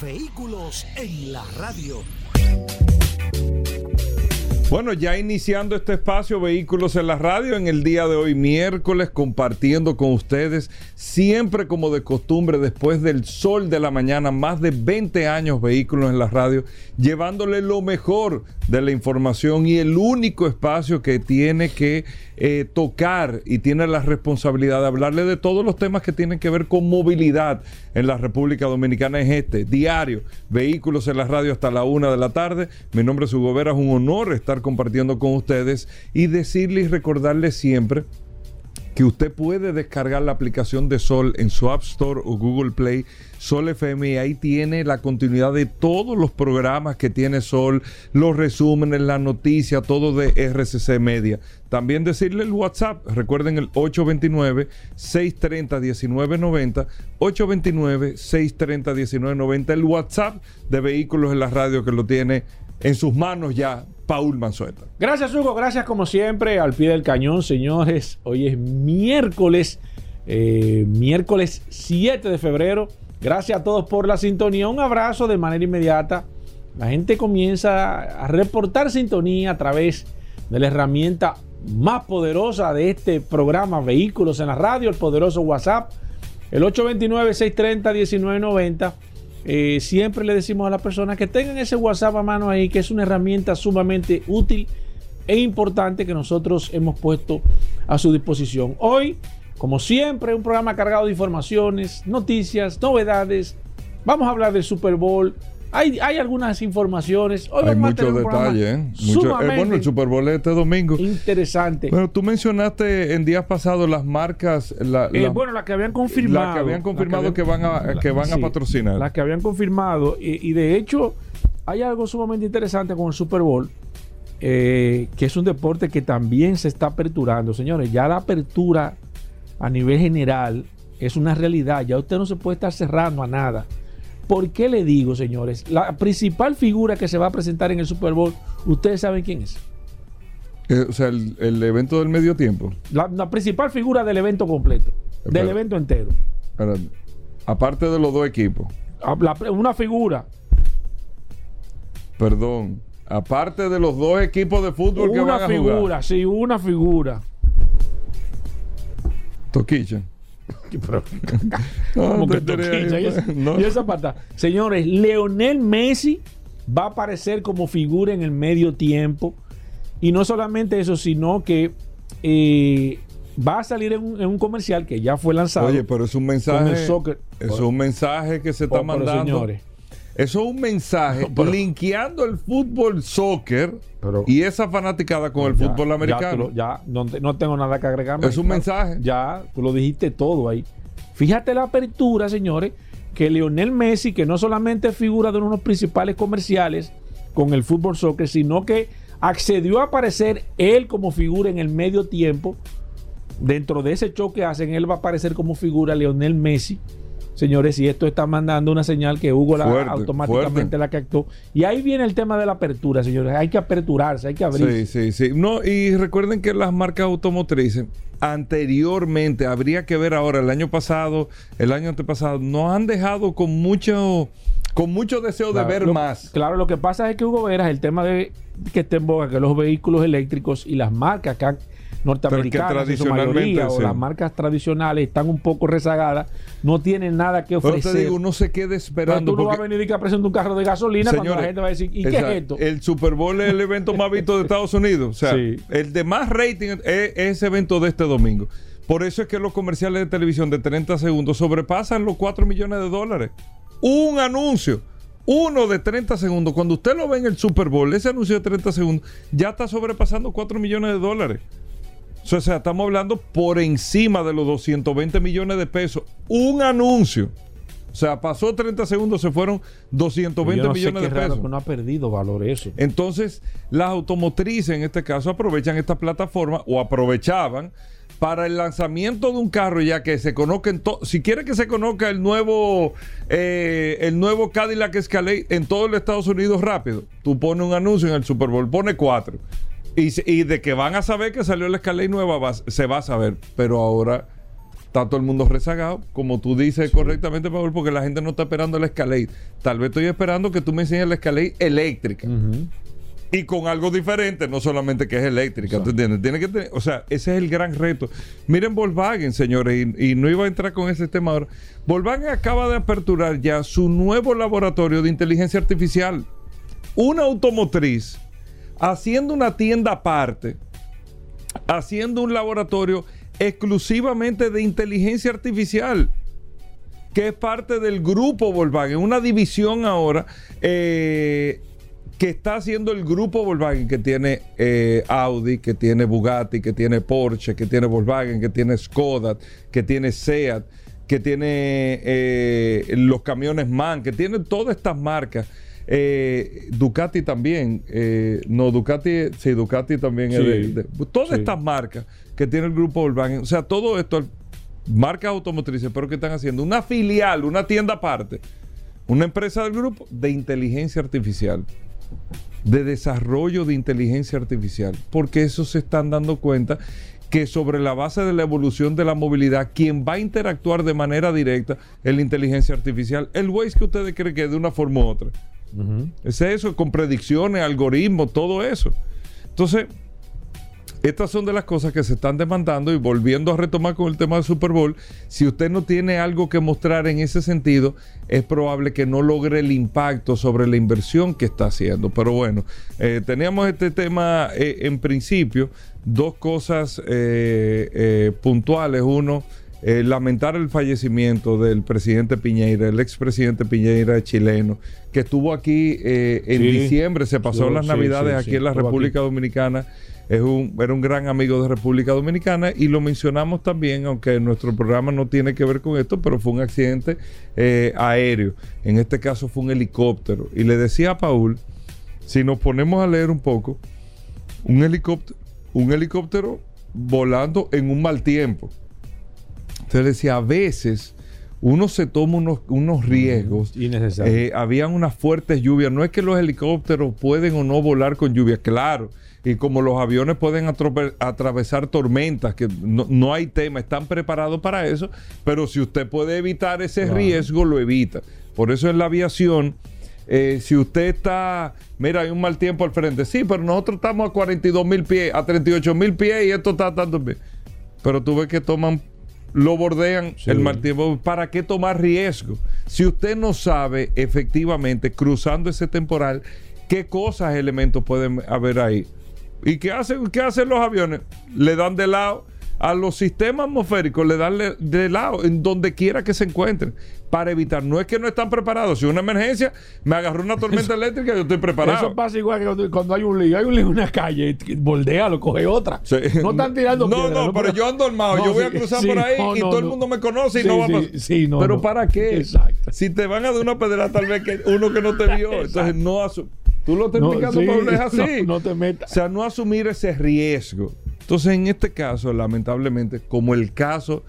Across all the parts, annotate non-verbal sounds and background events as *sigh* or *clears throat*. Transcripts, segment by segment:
Vehículos en la radio. Bueno, ya iniciando este espacio Vehículos en la Radio en el día de hoy, miércoles, compartiendo con ustedes, siempre como de costumbre, después del sol de la mañana, más de 20 años Vehículos en la Radio, llevándole lo mejor de la información y el único espacio que tiene que eh, tocar y tiene la responsabilidad de hablarle de todos los temas que tienen que ver con movilidad en la República Dominicana es este, diario, Vehículos en la Radio hasta la una de la tarde. Mi nombre es Hugo Vera, es un honor estar compartiendo con ustedes y decirles y recordarles siempre que usted puede descargar la aplicación de Sol en su App Store o Google Play, Sol FM, y ahí tiene la continuidad de todos los programas que tiene Sol, los resúmenes, la noticia, todo de RCC Media. También decirle el WhatsApp, recuerden el 829-630-1990, 829-630-1990, el WhatsApp de Vehículos en la Radio que lo tiene en sus manos ya Paul Manzueta. Gracias, Hugo. Gracias, como siempre, al pie del cañón, señores. Hoy es miércoles, eh, miércoles 7 de febrero. Gracias a todos por la sintonía. Un abrazo de manera inmediata. La gente comienza a reportar sintonía a través de la herramienta más poderosa de este programa, Vehículos en la Radio, el poderoso WhatsApp, el 829-630-1990 eh, siempre le decimos a las personas que tengan ese WhatsApp a mano ahí, que es una herramienta sumamente útil e importante que nosotros hemos puesto a su disposición. Hoy, como siempre, un programa cargado de informaciones, noticias, novedades. Vamos a hablar del Super Bowl, hay, hay algunas informaciones. Hoy hay muchos detalles. ¿eh? eh, bueno, el Super Bowl este domingo. Interesante. Bueno, tú mencionaste en días pasados las marcas. La, eh, bueno, las que habían confirmado. Las que habían confirmado que, van a, que van a patrocinar. Las que habían confirmado. Y, de hecho, hay algo sumamente interesante con el Super Bowl. Eh, que es un deporte que también se está aperturando. Señores, ya la apertura a nivel general es una realidad. Ya usted no se puede estar cerrando a nada. ¿Por qué le digo, señores? La principal figura que se va a presentar en el Super Bowl, ¿ustedes saben quién es? Eh, o sea, el, evento del medio tiempo. La, principal figura del evento completo, del evento entero. aparte de los dos equipos. Ah, una figura. Perdón. Aparte de los dos equipos de fútbol que van a jugar. Una figura, sí, una figura. Toquicha. *laughs* *laughs* y, esa pata. Señores, Leonel Messi va a aparecer como figura en el medio tiempo. Y no solamente eso, sino que eh, va a salir en un, comercial que ya fue lanzado. Oye, pero es un mensaje. Es un mensaje que se está mandando. Señores, eso es un mensaje *laughs* linkeando el fútbol soccer y esa fanaticada con el fútbol americano. Ya, no, tengo nada que agregar. Es un mensaje. Ya, tú lo dijiste todo ahí. Fíjate la apertura, señores, que Lionel Messi, que no solamente figura de uno de los principales comerciales con el fútbol soccer, sino que accedió a aparecer él como figura en el medio tiempo. Dentro de ese show que hacen, él va a aparecer como figura Lionel Messi señores, y esto está mandando una señal que Hugo la, automáticamente la captó. Y ahí viene el tema de la apertura, señores. Hay que aperturarse, hay que abrir. Sí, sí, sí. No, y recuerden que las marcas automotrices anteriormente, habría que ver ahora, el año pasado, el año antepasado, nos han dejado con mucho con mucho deseo de ver más. Claro, lo que pasa es que Hugo Veras, el tema de que esté en boga, que los vehículos eléctricos y las marcas que han norteamericanas en su mayoría o las marcas tradicionales están un poco rezagadas, no tienen nada que ofrecer. Pero te digo, uno se quede esperando. Pero tú no vas a venir y que presente un carro de gasolina cuando la gente va a decir, ¿y qué es esto? El Super Bowl es el evento más visto de Estados Unidos. O sea, el de más rating es ese evento de este domingo. Por eso es que los comerciales de televisión de 30 segundos sobrepasan los 4 millones de dólares. Un anuncio uno de 30 segundos, cuando usted lo ve en el Super Bowl, ese anuncio de 30 segundos, ya está sobrepasando 4 millones de dólares. O sea, estamos hablando por encima de los 220 millones de pesos. Un anuncio. O sea, pasó 30 segundos, se fueron 220 Yo no sé millones qué de raro pesos. que no ha perdido valor eso. Entonces, las automotrices en este caso aprovechan esta plataforma o aprovechaban para el lanzamiento de un carro ya que se conozcan to- si quiere que se conozca el nuevo eh, el nuevo Cadillac Escalade en todo el Estados Unidos rápido tú pones un anuncio en el Super Bowl pone cuatro y, de que van a saber que salió la Escalade nueva va- se va a saber pero ahora está todo el mundo rezagado, como tú dices correctamente, Paul, porque la gente no está esperando la Escalade. Tal vez estoy esperando que tú me enseñes la Escalade eléctrica. Y con algo diferente, no solamente que es eléctrica, ¿tú entiendes? Tiene que tener, o sea, ese es el gran reto. Miren Volkswagen, señores, y, y no iba a entrar con ese tema ahora. Volkswagen acaba de aperturar ya su nuevo laboratorio de inteligencia artificial. Una automotriz haciendo una tienda aparte, haciendo un laboratorio exclusivamente de inteligencia artificial que es parte del grupo Volkswagen, una división ahora eh, que está haciendo el grupo Volkswagen, que tiene eh, Audi, que tiene Bugatti, que tiene Porsche, que tiene Volkswagen, que tiene Skoda, que tiene Seat, que tiene eh, los camiones MAN, que tiene todas estas marcas. Eh, Ducati también, eh, no, Ducati, sí, Ducati también es Sí. de, de- todas Sí. estas marcas que tiene el grupo Volkswagen, o sea, todo esto, marcas automotrices, pero que están haciendo una filial, una tienda aparte, una empresa del grupo de inteligencia artificial, de desarrollo de inteligencia artificial, porque eso se están dando cuenta que sobre la base de la evolución de la movilidad, quien va a interactuar de manera directa es la inteligencia artificial. El Waze que ustedes creen que es de una forma u otra. Es eso, con predicciones, algoritmos, todo eso. Entonces, estas son de las cosas que se están demandando y volviendo a retomar con el tema del Super Bowl, si usted no tiene algo que mostrar en ese sentido, es probable que no logre el impacto sobre la inversión que está haciendo. Pero bueno, eh, teníamos este tema eh, en principio, dos cosas eh, puntuales. Uno, eh, lamentar el fallecimiento del presidente Piñeira, el expresidente Piñeira chileno, que estuvo aquí eh, en Sí. diciembre, se pasó Yo- las sí, navidades sí, aquí en la aquí. República Dominicana. Es un, era un gran amigo de República Dominicana y lo mencionamos también, aunque nuestro programa no tiene que ver con esto, pero fue un accidente eh, aéreo. En este caso fue un helicóptero. Y le decía a Paul, si nos ponemos a leer un poco, un helicóptero, un helicóptero volando en un mal tiempo. Entonces decía, a veces uno se toma unos, unos riesgos. Innecesario. Eh, habían unas fuertes lluvias. No es que los helicópteros pueden o no volar con lluvia, claro. Y como los aviones pueden atravesar tormentas, que no, no hay tema, están preparados para eso. Pero si usted puede evitar ese Claro. riesgo, lo evita. Por eso en la aviación, eh, si usted está, mira, hay un mal tiempo al frente. Sí, pero nosotros estamos a 42 mil pies, a 38 mil pies y esto está tanto bien. Pero tú ves que toman, lo bordean Sí. el mal tiempo. ¿Para qué tomar riesgo? Si usted no sabe efectivamente, cruzando ese temporal, qué cosas, elementos pueden haber ahí. ¿Y qué hacen, qué hacen los aviones? Le dan de lado. A los sistemas atmosféricos le dan de lado, en donde quiera que se encuentren, para evitar. No es que no están preparados. Si una emergencia me agarró una tormenta eléctrica, yo estoy preparado. Eso pasa igual que cuando, hay un lío. Hay un lío en una calle, bordea, lo coge otra. Sí. No están tirando No, piedras, no, pero yo ando armado. No, yo voy a cruzar sí, por ahí no, y no, todo el no. mundo me conoce y no va a pasar. sí, no, pero no. ¿para qué? Exacto. Si te van a dar una pedra, tal vez que uno que no te vio. *laughs* Entonces no asu- Tú lo estás No, explicando, Pablo, es *laughs* así. no- no te metas. O sea, no asumir ese riesgo. Entonces, en este caso, lamentablemente, como el caso,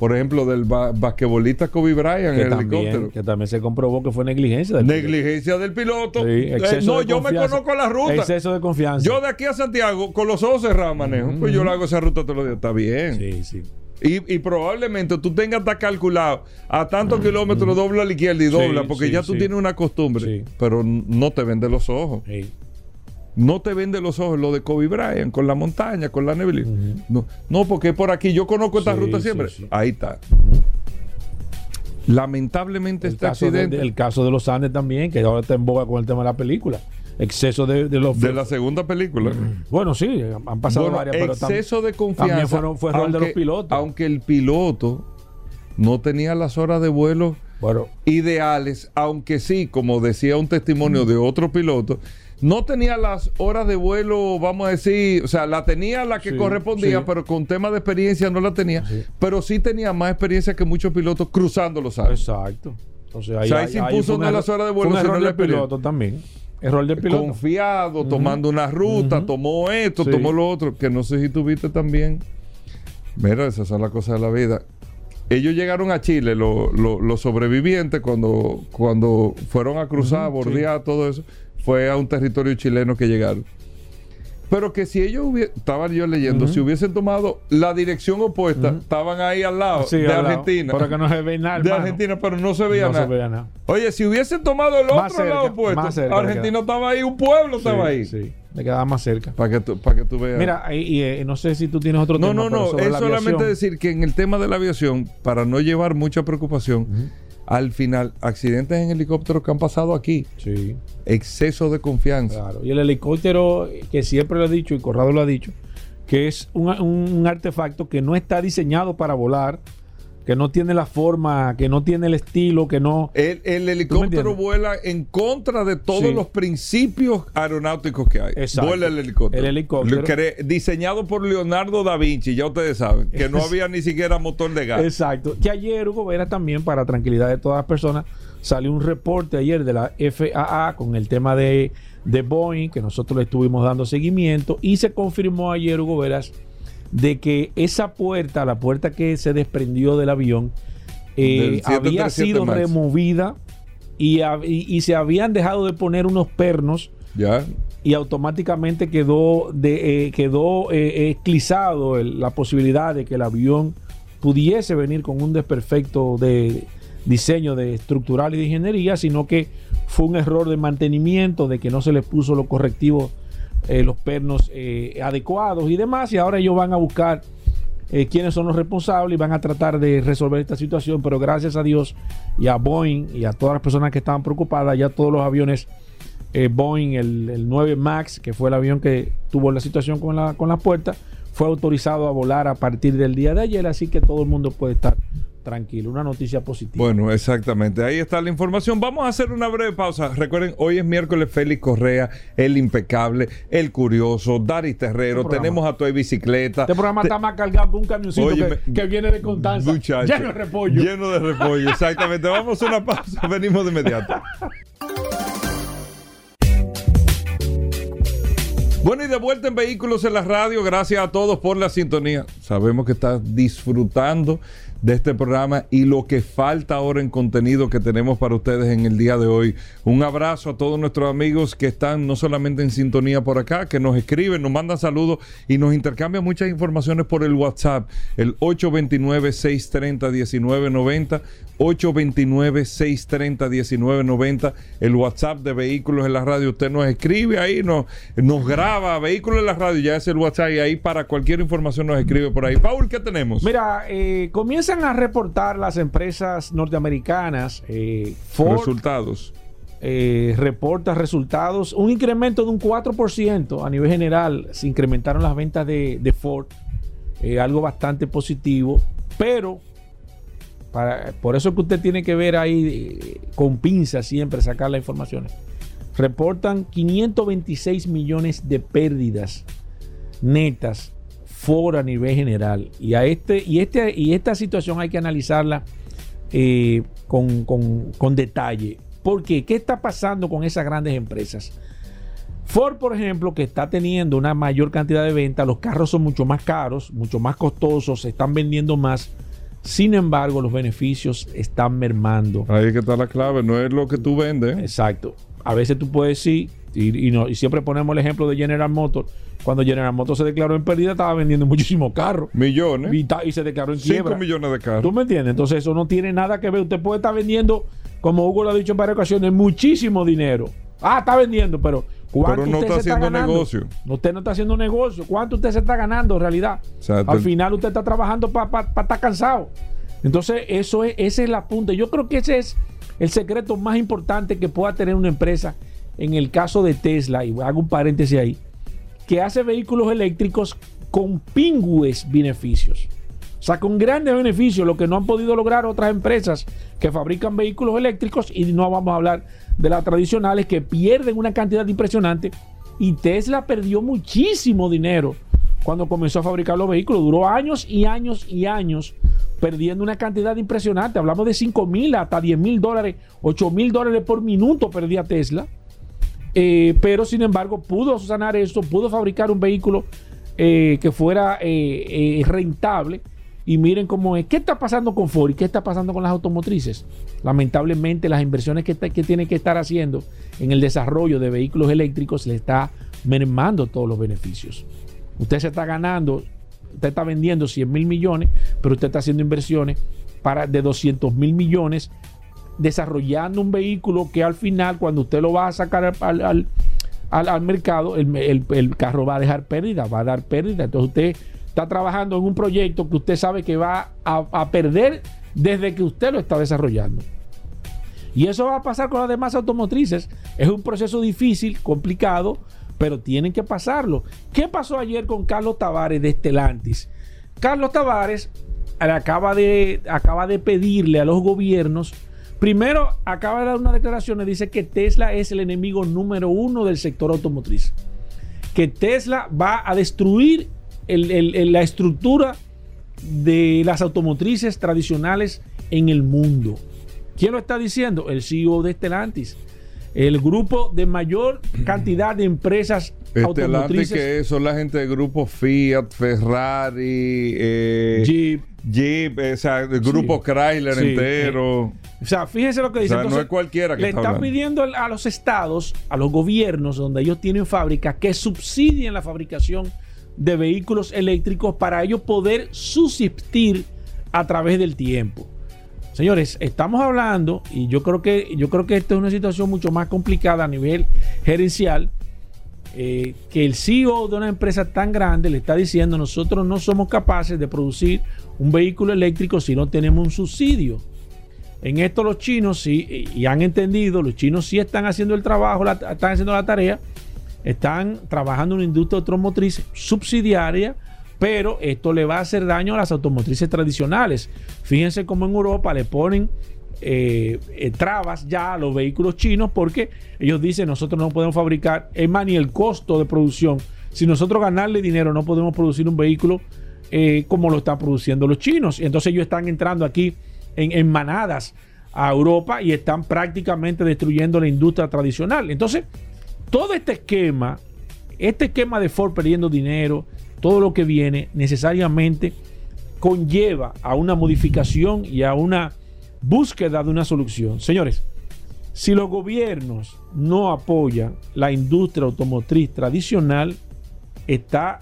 por ejemplo, del ba- basquetbolista Kobe Bryant Que en el también, helicóptero. que también se comprobó que fue negligencia. del piloto. Negligencia del piloto. Sí, Eh, no, yo me conozco la ruta. Exceso de confianza. Yo de aquí a Santiago, con los ojos cerrados manejo. Pues yo le hago esa ruta todos los días. Está bien. Sí, sí. Y, y probablemente tú tengas hasta calculado a tantos kilómetros dobla a la izquierda y Sí, dobla, porque sí, ya tú sí. tienes una costumbre. Sí. Pero no te vende los ojos. No te vende los ojos lo de Kobe Bryant, con la montaña, con la neblina. no, no, porque por aquí yo conozco esta Sí, ruta siempre. sí. Ahí está. Lamentablemente El este de, accidente el caso de los Andes también, que ahora está en boga con el tema de la película. Exceso de, de los. de la segunda película. *clears throat* Bueno, sí, han pasado Bueno, varias, pero tam- exceso de confianza. También fueron- fue error de los aunque- pilotos. Aunque el piloto no tenía las horas de vuelo Bueno, ideales, aunque sí, como decía un testimonio de otro piloto, no tenía las horas de vuelo, vamos a decir, o sea, la tenía la que Sí, correspondía, sí. pero con tema de experiencia no la tenía, Sí. pero sí tenía más experiencia que muchos pilotos cruzando los Alpes. exacto. O sea, O sea, ahí se impuso no las horas de vuelo, sino el piloto. también. Error del piloto. confiado, tomando una ruta, tomó esto, tomó lo otro, que no sé si tuviste también. Mira, esas son las cosas de la vida. Ellos llegaron a Chile, lo- lo- los sobrevivientes, cuando, cuando fueron a cruzar, a bordear, todo eso, fue a un territorio chileno que llegaron. Pero que si ellos hubiesen, estaba yo leyendo, si hubiesen tomado la dirección opuesta, estaban ahí al lado Sí, de al lado. Argentina. Pero que no se ve nada, de. Argentina, pero no se veía No nada. se veía nada. Oye, si hubiesen tomado el otro cerca, lado opuesto, cerca Argentina estaba ahí, un pueblo estaba Sí, ahí. Sí, le quedaba más cerca. Para que, tú, para que tú veas. Mira, y, y, eh, no sé si tú tienes otro no, tema. no, no. sobre Es la solamente decir que en el tema de la aviación, para no llevar mucha preocupación. Al final, accidentes en helicópteros que han pasado aquí, Sí, exceso de confianza. claro. Y el helicóptero, que siempre lo he dicho, y Corrado lo ha dicho, que es un, un artefacto que no está diseñado para volar, que no tiene la forma, que no tiene el estilo, que no... El, el helicóptero vuela en contra de todos Sí. los principios aeronáuticos que hay. Exacto. Vuela el helicóptero. El helicóptero. Que- diseñado por Leonardo da Vinci, ya ustedes saben, que no *laughs* había ni siquiera motor de gas. Exacto. Que ayer, Hugo Vera, también, para tranquilidad de todas las personas, salió un reporte ayer de la FAA con el tema de, de Boeing, que nosotros le estuvimos dando seguimiento, y se confirmó ayer, Hugo Veras, de que esa puerta, la puerta que se desprendió del avión, eh, Del había 737 sido Max. removida y, hab- y- y se habían dejado de poner unos pernos Ya. y automáticamente quedó de, eh, quedó eh, esclizado el- la posibilidad de que el avión pudiese venir con un desperfecto de diseño de estructural y de ingeniería, sino que fue un error de mantenimiento, de que no se les puso los correctivos, eh, los pernos eh, adecuados y demás, y ahora ellos van a buscar eh, quiénes son los responsables y van a tratar de resolver esta situación, pero gracias a Dios y a Boeing y a todas las personas que estaban preocupadas, ya todos los aviones Boeing, el, el 9 MAX, que fue el avión que tuvo la situación con la, con la puerta, fue autorizado a volar a partir del día de ayer, así que todo el mundo puede estar tranquilo. Una noticia positiva. Bueno, exactamente. Ahí está la información. Vamos a hacer una breve pausa. Recuerden, hoy es miércoles Félix Correa, el impecable, el curioso, Daris Terrero. Este. Tenemos a Toy Bicicleta. este programa Te- está más cargado que un camioncito que, que viene de Constanza. muchacho, Lleno de repollo. Lleno de repollo, exactamente. Vamos a una pausa. *laughs* Venimos de inmediato. Bueno, y de vuelta en Vehículos en la Radio. Gracias a todos por la sintonía. Sabemos que estás disfrutando de este programa y lo que falta ahora en contenido que tenemos para ustedes en el día de hoy. Un abrazo a todos nuestros amigos que están no solamente en sintonía por acá, que nos escriben, nos mandan saludos y nos intercambian muchas informaciones por el WhatsApp, el 829-630-1990, 829-630-1990, el WhatsApp de Vehículos en la Radio. Usted nos escribe ahí, nos, nos graba Vehículos en la Radio, ya es el WhatsApp y ahí para cualquier información nos escribe por ahí. Paul, ¿qué tenemos? Mira, eh, a reportar las empresas norteamericanas. eh, Ford Resultados. eh, reporta resultados, un incremento de un 4% a nivel general. Se incrementaron las ventas de, de Ford, eh, algo bastante positivo, pero para, por eso que usted tiene que ver ahí eh, con pinza siempre sacar las informaciones. Reportan 526 millones de pérdidas netas Ford a nivel general. Y, a este, y, este, y esta situación hay que analizarla eh, con, con- con detalle. ¿Por qué? ¿Qué está pasando con esas grandes empresas? Ford, por ejemplo, que está teniendo una mayor cantidad de ventas, los carros son mucho más caros, mucho más costosos, se están vendiendo más. Sin embargo, los beneficios están mermando. Ahí es que está la clave, no es lo que tú vendes. Exacto. A veces tú puedes decir, y, y no, y siempre ponemos el ejemplo de General Motors. Cuando General Motors se declaró en pérdida, estaba vendiendo muchísimos carros. Millones. Y, ta- y se declaró en 5 quiebra. millones de ¿Tú carros. me entiendes? Entonces eso no tiene nada que ver. Usted puede estar vendiendo, como Hugo lo ha dicho en varias ocasiones, muchísimo dinero. Ah, está vendiendo, pero ¿cuánto Pero no usted está se haciendo ganando? negocio. Usted no está haciendo negocio. ¿Cuánto usted se está ganando en realidad? O sea, Al final usted está trabajando para estar cansado. Entonces, eso es, ese es la punta. Yo creo que ese es el secreto más importante que pueda tener una empresa en el caso de Tesla, y hago un paréntesis ahí, que hace vehículos eléctricos con pingües beneficios. O sea, con grandes beneficios, lo que no han podido lograr otras empresas que fabrican vehículos eléctricos, y no vamos a hablar de las tradicionales que pierden una cantidad impresionante. Y Tesla perdió muchísimo dinero cuando comenzó a fabricar los vehículos. Duró años y años y años perdiendo una cantidad impresionante. Hablamos de 5 mil hasta 10 mil dólares, 8 mil dólares por minuto perdía Tesla. Eh, pero sin embargo pudo sanar esto, pudo fabricar un vehículo eh, que fuera eh, rentable. Y miren cómo es. ¿Qué está pasando con Ford y qué está pasando con las automotrices? Lamentablemente las inversiones que, que tiene que estar haciendo en el desarrollo de vehículos eléctricos le está mermando todos los beneficios. Usted se está ganando, usted está vendiendo 100 mil millones, pero usted está haciendo inversiones para de 200 mil millones desarrollando un vehículo que al final, cuando usted lo va a sacar al, al, mercado, el, carro va a dejar pérdida, va a dar pérdida. Entonces usted está trabajando en un proyecto que usted sabe que va a, a perder desde que usted lo está desarrollando. Y eso va a pasar con las demás automotrices. Es un proceso difícil, complicado, pero tienen que pasarlo. ¿Qué pasó ayer con Carlos Tavares de Estelantis? Carlos Tavares acaba de, acaba de pedirle a los gobiernos Primero, acaba de dar una declaración y dice que Tesla es el enemigo número uno del sector automotriz. Que Tesla va a destruir la estructura de las automotrices tradicionales en el mundo. ¿Quién lo está diciendo? El CEO de Stellantis. El grupo de mayor *clears throat* cantidad de empresas automotrices. que son la gente de grupo Fiat, Ferrari, eh, Jeep, Jeep, o sea, el grupo Chrysler entero. O sea, fíjense lo que dice. no es cualquiera que Le está, pidiendo a los estados, a los gobiernos donde ellos tienen fábricas, que subsidien la fabricación de vehículos eléctricos para ellos poder subsistir a través del tiempo. Señores, estamos hablando, y yo creo que yo creo que esta es una situación mucho más complicada a nivel gerencial, eh, que el CEO de una empresa tan grande le está diciendo nosotros no somos capaces de producir un vehículo eléctrico si no tenemos un subsidio. En esto los chinos sí, y han entendido, los chinos sí están haciendo el trabajo, están haciendo la tarea, están trabajando en una industria automotriz subsidiaria, pero esto le va a hacer daño a las automotrices tradicionales. Fíjense cómo en Europa le ponen eh, eh, trabas ya a los vehículos chinos porque ellos dicen nosotros no podemos fabricar, es más ni el costo de producción. Si nosotros ganarle dinero no podemos producir un vehículo eh, como lo están produciendo los chinos. Y entonces ellos están entrando aquí en, manadas a Europa y están prácticamente destruyendo la industria tradicional. Entonces, todo este esquema, este esquema de Ford perdiendo dinero, todo lo que viene, necesariamente conlleva a una modificación y a una búsqueda de una solución. Señores, si los gobiernos no apoyan la industria automotriz tradicional, está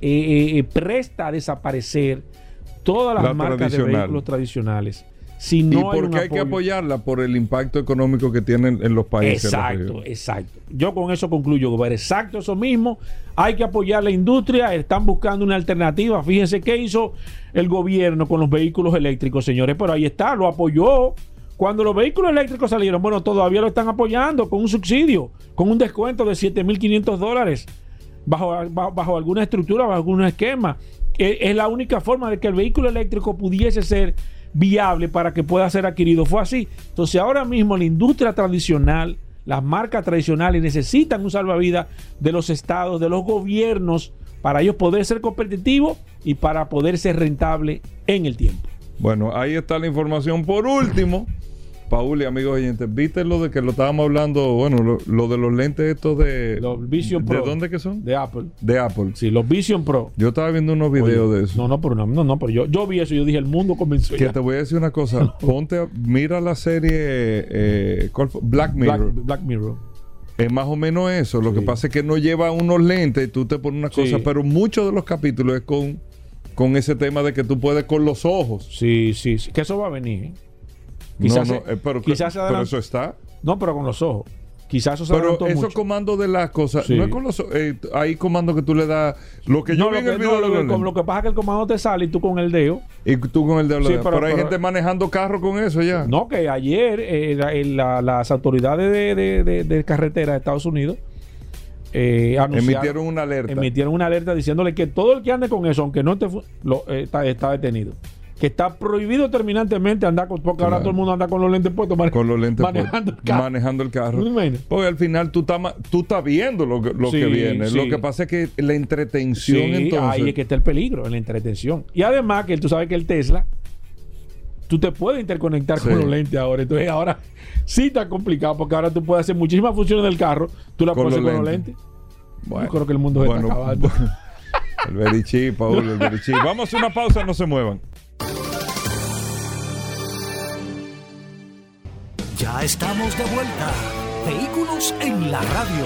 eh, eh, presta a desaparecer todas las marcas de vehículos tradicionales. Si no ¿Y por qué hay, que apoyarla? Por el impacto económico que tienen en los países. Exacto, exacto. Yo con eso concluyo, Exacto, eso mismo. Hay que apoyar la industria. Están buscando una alternativa. Fíjense qué hizo el gobierno con los vehículos eléctricos, señores. Pero ahí está, lo apoyó. Cuando los vehículos eléctricos salieron, bueno, todavía lo están apoyando con un subsidio, con un descuento de 7.500 dólares, bajo, bajo alguna estructura, bajo algún esquema es la única forma de que el vehículo eléctrico pudiese ser viable para que pueda ser adquirido. Fue así. Entonces ahora mismo la industria tradicional, las marcas tradicionales necesitan un salvavidas de los estados, de los gobiernos, para ellos poder ser competitivos y para poder ser rentable en el tiempo. Bueno, ahí está la información. Por último, Paul y amigos oyentes, ¿viste lo de que lo estábamos hablando? Bueno, lo, de los lentes estos de. Los Vision Pro. ¿De dónde que son? De Apple. De Apple. Sí, los Vision Pro. Yo estaba viendo unos videos de eso. No, no, pero no, no, no pero yo, yo vi eso y yo dije, el mundo comenzó. Que te voy a decir una cosa. *laughs* Ponte, mira la serie eh, Black Mirror. Black, Mirror. Es más o menos eso. Lo que pasa es que no lleva unos lentes, tú te pones una cosa, pero muchos de los capítulos es con, con ese tema de que tú puedes con los ojos. Sí, sí, sí. Que eso va a venir. ¿eh? Quizás, no, no, eh, pero, quizás pero eso está. No, pero con los ojos. Quizás eso Pero esos comandos de las cosas, no es con los eh, hay comandos que tú le das. Lo que yo vi en el video. lo, que, lo, que pasa es que el comando te sale y tú con el dedo. Y tú con el dedo. Sí, pero, hay gente manejando carro con eso ya. No, que ayer eh, las autoridades de, de, carretera de Estados Unidos eh, emitieron una alerta. Emitieron una alerta diciéndole que todo el que ande con eso, aunque no lo, está, está detenido que está prohibido terminantemente andar con, porque ahora todo el mundo anda con los lentes puestos, con los lentes manejando, el carro. manejando el carro. Porque al final tú estás tú estás viendo lo, que, lo que viene. Lo que pasa es que la entretención entonces. Ahí es que está el peligro, en la entretención. Y además que tú sabes que el Tesla tú te puedes interconectar Sí. con los lentes ahora. Entonces ahora sí está complicado porque ahora tú puedes hacer muchísimas funciones del carro, tú las puedes hacer con los lentes. lentes. Yo creo que el mundo se está acabando. *laughs* El Berichi, Paul, el Berichi. Vamos a una pausa, no se muevan. Ya estamos de vuelta. Vehículos en la radio.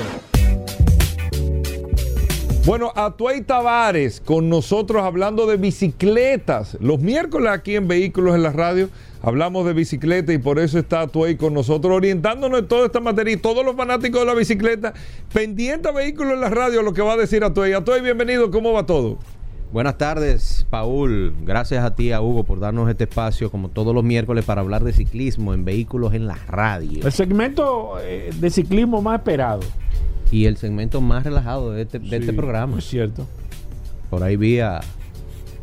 Bueno, Atuey Tavares con nosotros hablando de bicicletas. Los miércoles aquí en Vehículos en la Radio hablamos de bicicleta y por eso está Atuey con nosotros orientándonos en toda esta materia y todos los fanáticos de la bicicleta pendiente a Vehículos en la Radio lo que va a decir Atuey. Atuey, bienvenido, ¿cómo va todo? Buenas tardes, Paul. Gracias a ti, a Hugo, por darnos este espacio, como todos los miércoles, para hablar de ciclismo en vehículos en la radio. El segmento eh, de ciclismo más esperado. Y el segmento más relajado de este, de este programa. Es cierto. Por ahí vi a,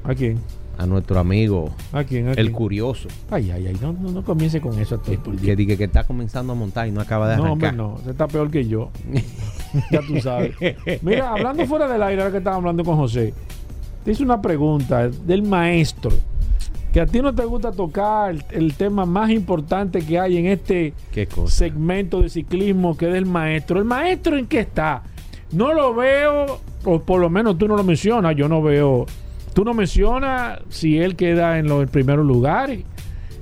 ¿A quién? a nuestro amigo, ¿A quién? ¿A el quién? curioso, Ay, ay, ay. No, no, no comience con eso. Por que, dije que está comenzando a montar y no acaba de No, hombre, arrancar. no. Se está peor que yo. *laughs* ya tú sabes. Mira, hablando fuera del aire, ahora que estaba hablando con José, te hice una pregunta del maestro. Que a ti no te gusta tocar el, el tema más importante que hay en este segmento de ciclismo que es del maestro. ¿El maestro en qué está? No lo veo, o por lo menos tú no lo mencionas, yo no veo. Tú no mencionas si él queda en los primeros lugares.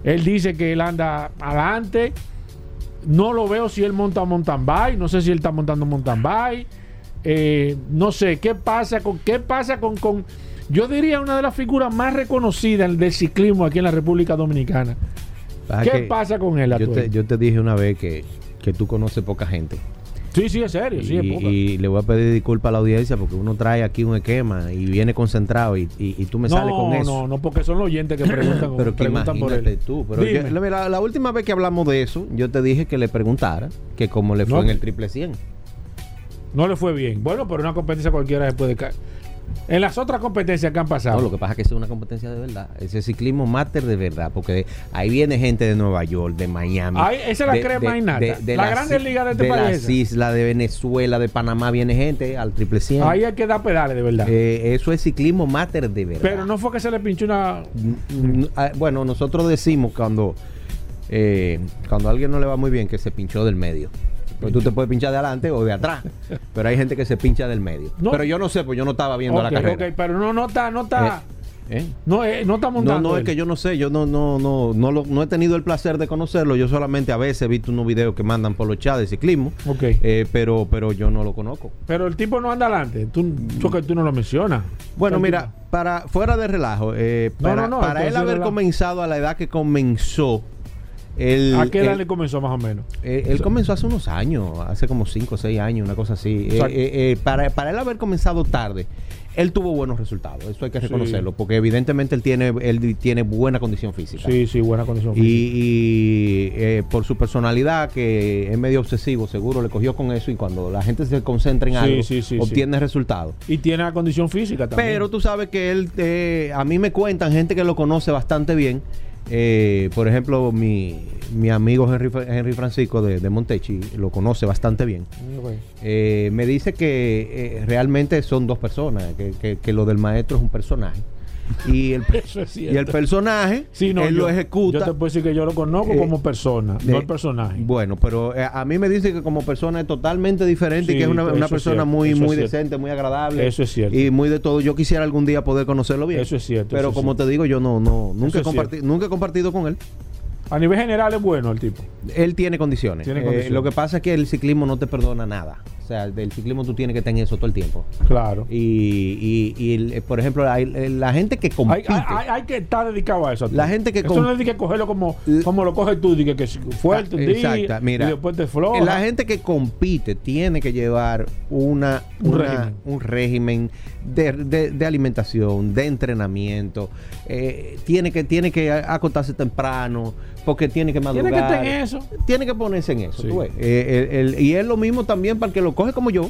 Él dice que él anda adelante. No lo veo si él monta mountain bike. No sé si él está montando mountain bike. Eh, no sé qué pasa con qué pasa con, con yo diría una de las figuras más reconocidas del ciclismo aquí en la República Dominicana. ¿Qué que pasa con él? Yo te, yo te dije una vez que, que tú conoces poca gente. Sí, sí, es serio. Sí, es y, poca. y le voy a pedir disculpas a la audiencia porque uno trae aquí un esquema y viene concentrado y, y- y tú me sales con eso. No, no, porque son los oyentes que preguntan, *coughs* Pero que preguntan por él. tú. Pero yo- la, la- la última vez que hablamos de eso, yo te dije que le preguntara que cómo le fue No. en el triple 100. No le fue bien. Bueno, pero una competencia cualquiera se puede caer. En las otras competencias que han pasado. No, lo que pasa es que es una competencia de verdad. Ese ciclismo máster de verdad. Porque ahí viene gente de Nueva York, de Miami. Ahí, esa es la de- crema de- y nata. de- de la las grande liga de este de país. las islas, de Venezuela, de Panamá, viene gente al triple 100. Ahí hay que dar pedales, de verdad. Eh, eso es ciclismo máster de verdad. pero no fue que se le pinchó una. Ah, Bueno, nosotros decimos cuando eh, cuando a alguien no le va muy bien que se pinchó del medio. Pues tú te puedes pinchar de adelante o de atrás. *laughs* Pero hay gente que se pincha del medio. No. Pero yo no sé, pues yo no estaba viendo la carrera. ok, pero no, no está, no está. ¿Eh? No, eh, no está No, montando. no, es él. que yo no sé, yo no, no, no, no, lo- no he tenido el placer de conocerlo. Yo solamente a veces he visto unos videos que mandan por los chats de ciclismo, Ok. eh, pero, pero yo no lo conozco. Pero el tipo no anda adelante. Tú, tú que tú no lo mencionas. Bueno, mira, para fuera de relajo, eh, No, para, no, no, para él es haber relajo. comenzado a la edad que comenzó, él, ¿A qué edad él- le comenzó más o menos? Eh, él comenzó hace unos años, hace como 5 o 6 años, una cosa así. O sea, Eh, eh, para, para él haber comenzado tarde, él tuvo buenos resultados, eso hay que Sí. reconocerlo, porque evidentemente él tiene, él tiene buena condición física. Sí, sí, buena condición. Física. y, eh, por su personalidad, que es medio obsesivo, seguro le cogió con eso y cuando la gente se concentra en Sí, algo, sí, obtiene resultados. Y tiene la condición física también. Pero tú sabes que él, a mí me cuentan gente que lo conoce bastante bien. Eh, por ejemplo, mi, mi amigo Henry, Henry Francisco de, de Montechi lo conoce bastante bien. Ok. Eh, me dice que eh, realmente son dos personas, que, que- que lo del maestro es un personaje. Y el, es y el personaje, Sí, no, él yo, lo ejecuta. Yo te puedo decir que yo lo conozco Eh, como persona, no el personaje. Bueno, pero eh, a mí me dice que como persona es totalmente diferente y que es una, persona muy, eso muy decente, muy agradable. Eso es cierto. Y muy de todo. Yo quisiera algún día poder conocerlo bien. Eso es cierto, Pero como cierto. te digo, yo no, no, nunca, he nunca he compartido con él. A nivel general es bueno el tipo. Él tiene condiciones. Tiene Eh, condiciones. lo que pasa es que el ciclismo no te perdona nada. O sea, del ciclismo tú tienes que tener eso todo el tiempo. Claro. Y, y, y eh, por ejemplo, hay- eh, la gente que compite. hay- hay- hay que estar dedicado a eso. La gente que Eso com- no es de que cogerlo como, como lo coges tú, que, que fuerte un Ah, día exacto, mira. y después te floja. La gente que compite tiene que llevar una, Un una- régimen. un régimen de, de- de alimentación, de entrenamiento. eh, tiene que tiene que acostarse temprano porque tiene que Tiene madrugar. que estar en eso. Tiene que ponerse en eso. Sí. tú ves. Eh, el- el- y es lo mismo también para el que lo coge como yo.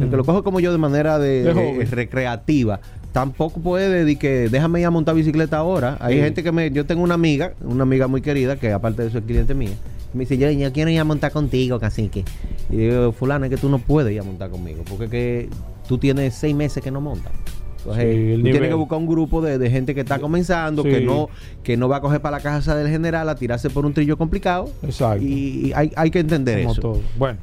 El que lo coge como yo de manera de, De recreativa. Tampoco puede decir que déjame ir a montar bicicleta ahora. Hay Sí. gente que me. Yo tengo una amiga, una amiga muy querida, que aparte de eso es cliente mía. Me dice, yo, yo quiero ir a montar contigo, cacique. Y digo, fulano, es que tú no puedes ir a montar conmigo. Porque que tú tienes seis meses que no montas. Entonces, Sí, tú tienes que buscar un grupo de, de gente que está comenzando, que no que no va a coger para la casa del general a tirarse por un trillo complicado. Exacto. Y, y hay, hay que entender Como eso. todo. Bueno,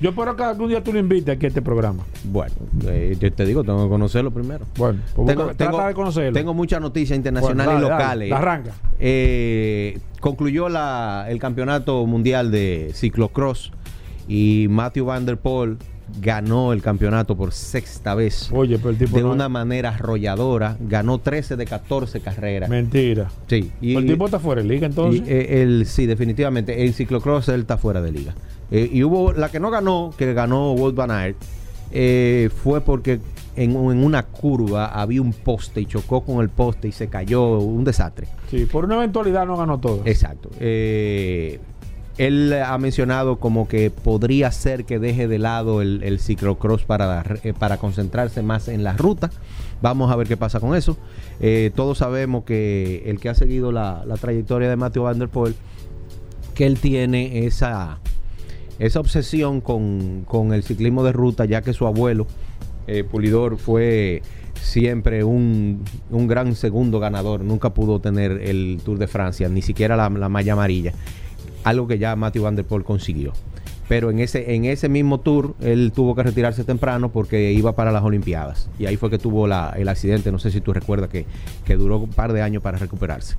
yo espero que algún día tú lo invites aquí a este programa. Bueno, eh, yo te digo, tengo que conocerlo primero. Bueno, pues Tengo, busca- tengo- trata de conocerlo. tengo muchas noticias Bueno, internacionales dale, y dale, locales. arranca. Eh, concluyó la- el campeonato mundial de ciclocross y Matthew Van Der Poel ganó el campeonato por sexta vez Oye, pero el tipo de no- una manera arrolladora. Ganó 13 de 14 carreras. Mentira. Sí, y, el tipo está fuera de liga entonces. y, eh, el, sí, definitivamente. En ciclocross él está fuera de liga. Eh, y hubo la que no ganó, que ganó Wout Van Aert, eh, fue porque en, en una curva había un poste y chocó con el poste y se cayó. Un desastre. sí, por una eventualidad no ganó todo. Exacto. Eh, él ha mencionado como que podría ser que deje de lado el, el ciclocross para, para concentrarse más en la ruta. Vamos a ver qué pasa con eso. Eh, todos sabemos que el que ha seguido la, la trayectoria de Matthew Van Der Poel, que él tiene esa, esa obsesión con, con el ciclismo de ruta, ya que su abuelo, eh, Pulidor, fue siempre un, un gran segundo ganador. Nunca pudo tener el Tour de Francia, ni siquiera la, la malla amarilla. Algo que ya Matthew Van Der Poel consiguió. Pero en ese, en ese mismo tour, él tuvo que retirarse temprano porque iba para las Olimpiadas. Y ahí fue que tuvo la- el accidente, no sé si tú recuerdas, que, que duró un par de años para recuperarse.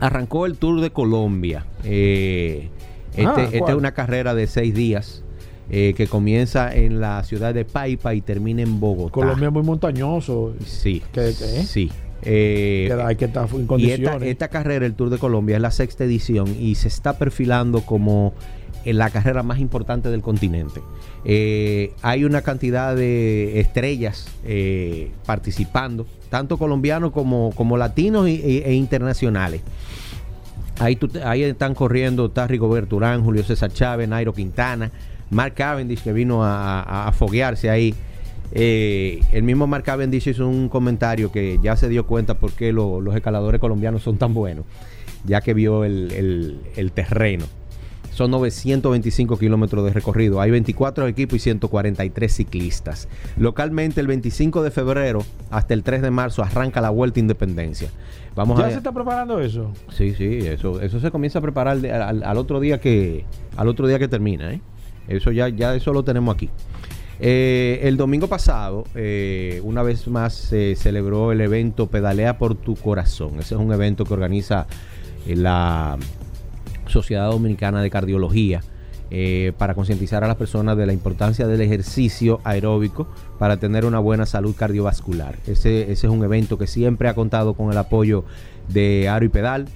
Arrancó el Tour de Colombia. Eh, este, Ah, esta es una carrera de seis días eh, que comienza en la ciudad de Paipa y termina en Bogotá. Colombia es muy montañoso. Sí, ¿Qué- qué? sí. Eh, que hay que estar en y condiciones. esta, esta carrera, el Tour de Colombia, es la sexta edición y se está perfilando como eh, la carrera más importante del continente. Eh, hay una cantidad de estrellas eh, participando, tanto colombianos como, como latinos e, e internacionales. Ahí, tú ahí están corriendo, está Rigoberto Urán, Julio César Chávez, Nairo Quintana, Mark Cavendish que vino a, foguearse ahí. Eh, el mismo Mark Cavendish hizo un comentario que ya se dio cuenta por qué lo- los escaladores colombianos son tan buenos, ya que vio el terreno. Son 925 kilómetros de recorrido. Hay 24 equipos y 143 ciclistas. Localmente, el 25 de febrero hasta el 3 de marzo arranca la Vuelta a Independencia. Vamos ¿Ya a se está preparando eso? Sí, sí, eso, eso se comienza a preparar de- al, al otro día que al otro día que termina, ¿eh? Eso ya, ya eso lo tenemos aquí. Eh, el domingo pasado, eh, una vez más se celebró el evento Pedalea por tu corazón. Ese es un evento que organiza eh, la Sociedad Dominicana de Cardiología eh, para concientizar a las personas de la importancia del ejercicio aeróbico para tener una buena salud cardiovascular. Ese, ese es un evento que siempre ha contado con el apoyo de Aro y Pedal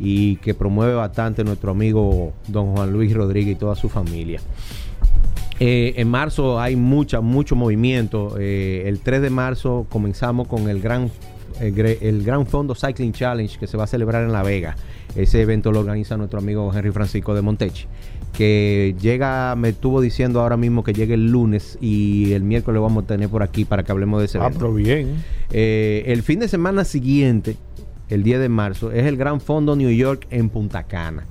y que promueve bastante nuestro amigo don Juan Luis Rodríguez y toda su familia. Eh, en marzo hay mucha, mucho movimiento. Eh, el 3 de marzo comenzamos con el gran, el, gran Fondo Cycling Challenge que se va a celebrar en La Vega. Ese evento lo organiza nuestro amigo Henry Francisco de Montechi. Que llega, me estuvo diciendo ahora mismo que llegue el lunes y el miércoles lo vamos a tener por aquí para que hablemos de ese Ah, evento. pero bien. Eh, el fin de semana siguiente, el 10 de marzo, es el Gran Fondo New York en Punta Cana.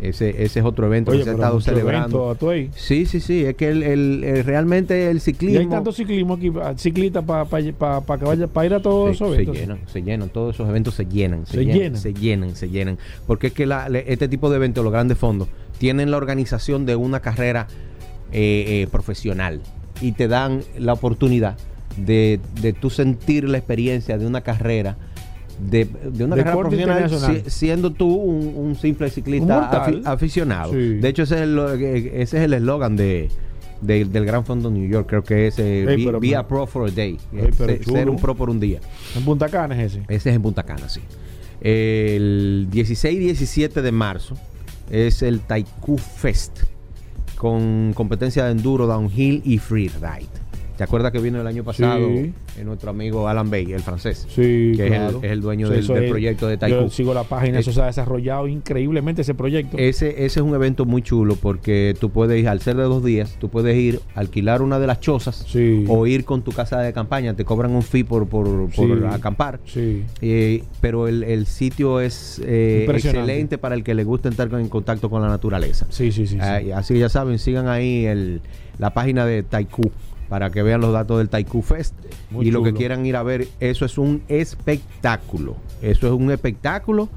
Ese, ese es otro evento Oye, que se ha estado celebrando. evento. Sí, sí, sí. Es que el, el- el- realmente el Y ciclismo. hay tanto ciclismo aquí, ah, ciclistas para que vaya para ir a todos se, esos se eventos. llenan, se llenan, todos esos eventos se llenan, se, Se llenan, llenan. se llenan, se llenan. Porque es que la- este tipo de eventos, los grandes fondos, tienen la organización de una carrera eh, eh, profesional y te dan la oportunidad de, de tú sentir la experiencia de una carrera. De, de una De carrera profesional si- siendo tú un, un simple ciclista aficionado. Sí. De hecho, ese es el, es el eslogan de, de- del Gran Fondo New York. Creo que es eh, be, a pro for a day. Ey, pero Se- chulo. ser un pro por un día. En Punta Cana es ese. Ese es en Punta Cana, sí. El 16 y 17 de marzo es el Taiku Fest con competencia de enduro, downhill y freeride. ¿Te acuerdas que vino el año pasado Sí. nuestro amigo Alan Bay, el francés? Sí, que claro. es, el, es el dueño Sí, del, eso del es- proyecto de Yo Taiku. sigo la página, Es- eso se ha desarrollado increíblemente ese proyecto. Ese, ese es un evento muy chulo porque tú puedes ir, al ser de dos días, tú puedes ir, alquilar una de las chozas Sí. o ir con tu casa de campaña. Te cobran un fee por, por, por acampar. Sí. Eh, pero el, el sitio es eh, excelente para el que le gusta entrar en contacto con la naturaleza. Sí, sí, sí. Ah, así que ya saben, sigan ahí el, la página de Taiku para que vean los datos del Taikú Fest. Muy y lo que quieran ir a ver, eso es un espectáculo. Eso es un espectáculo.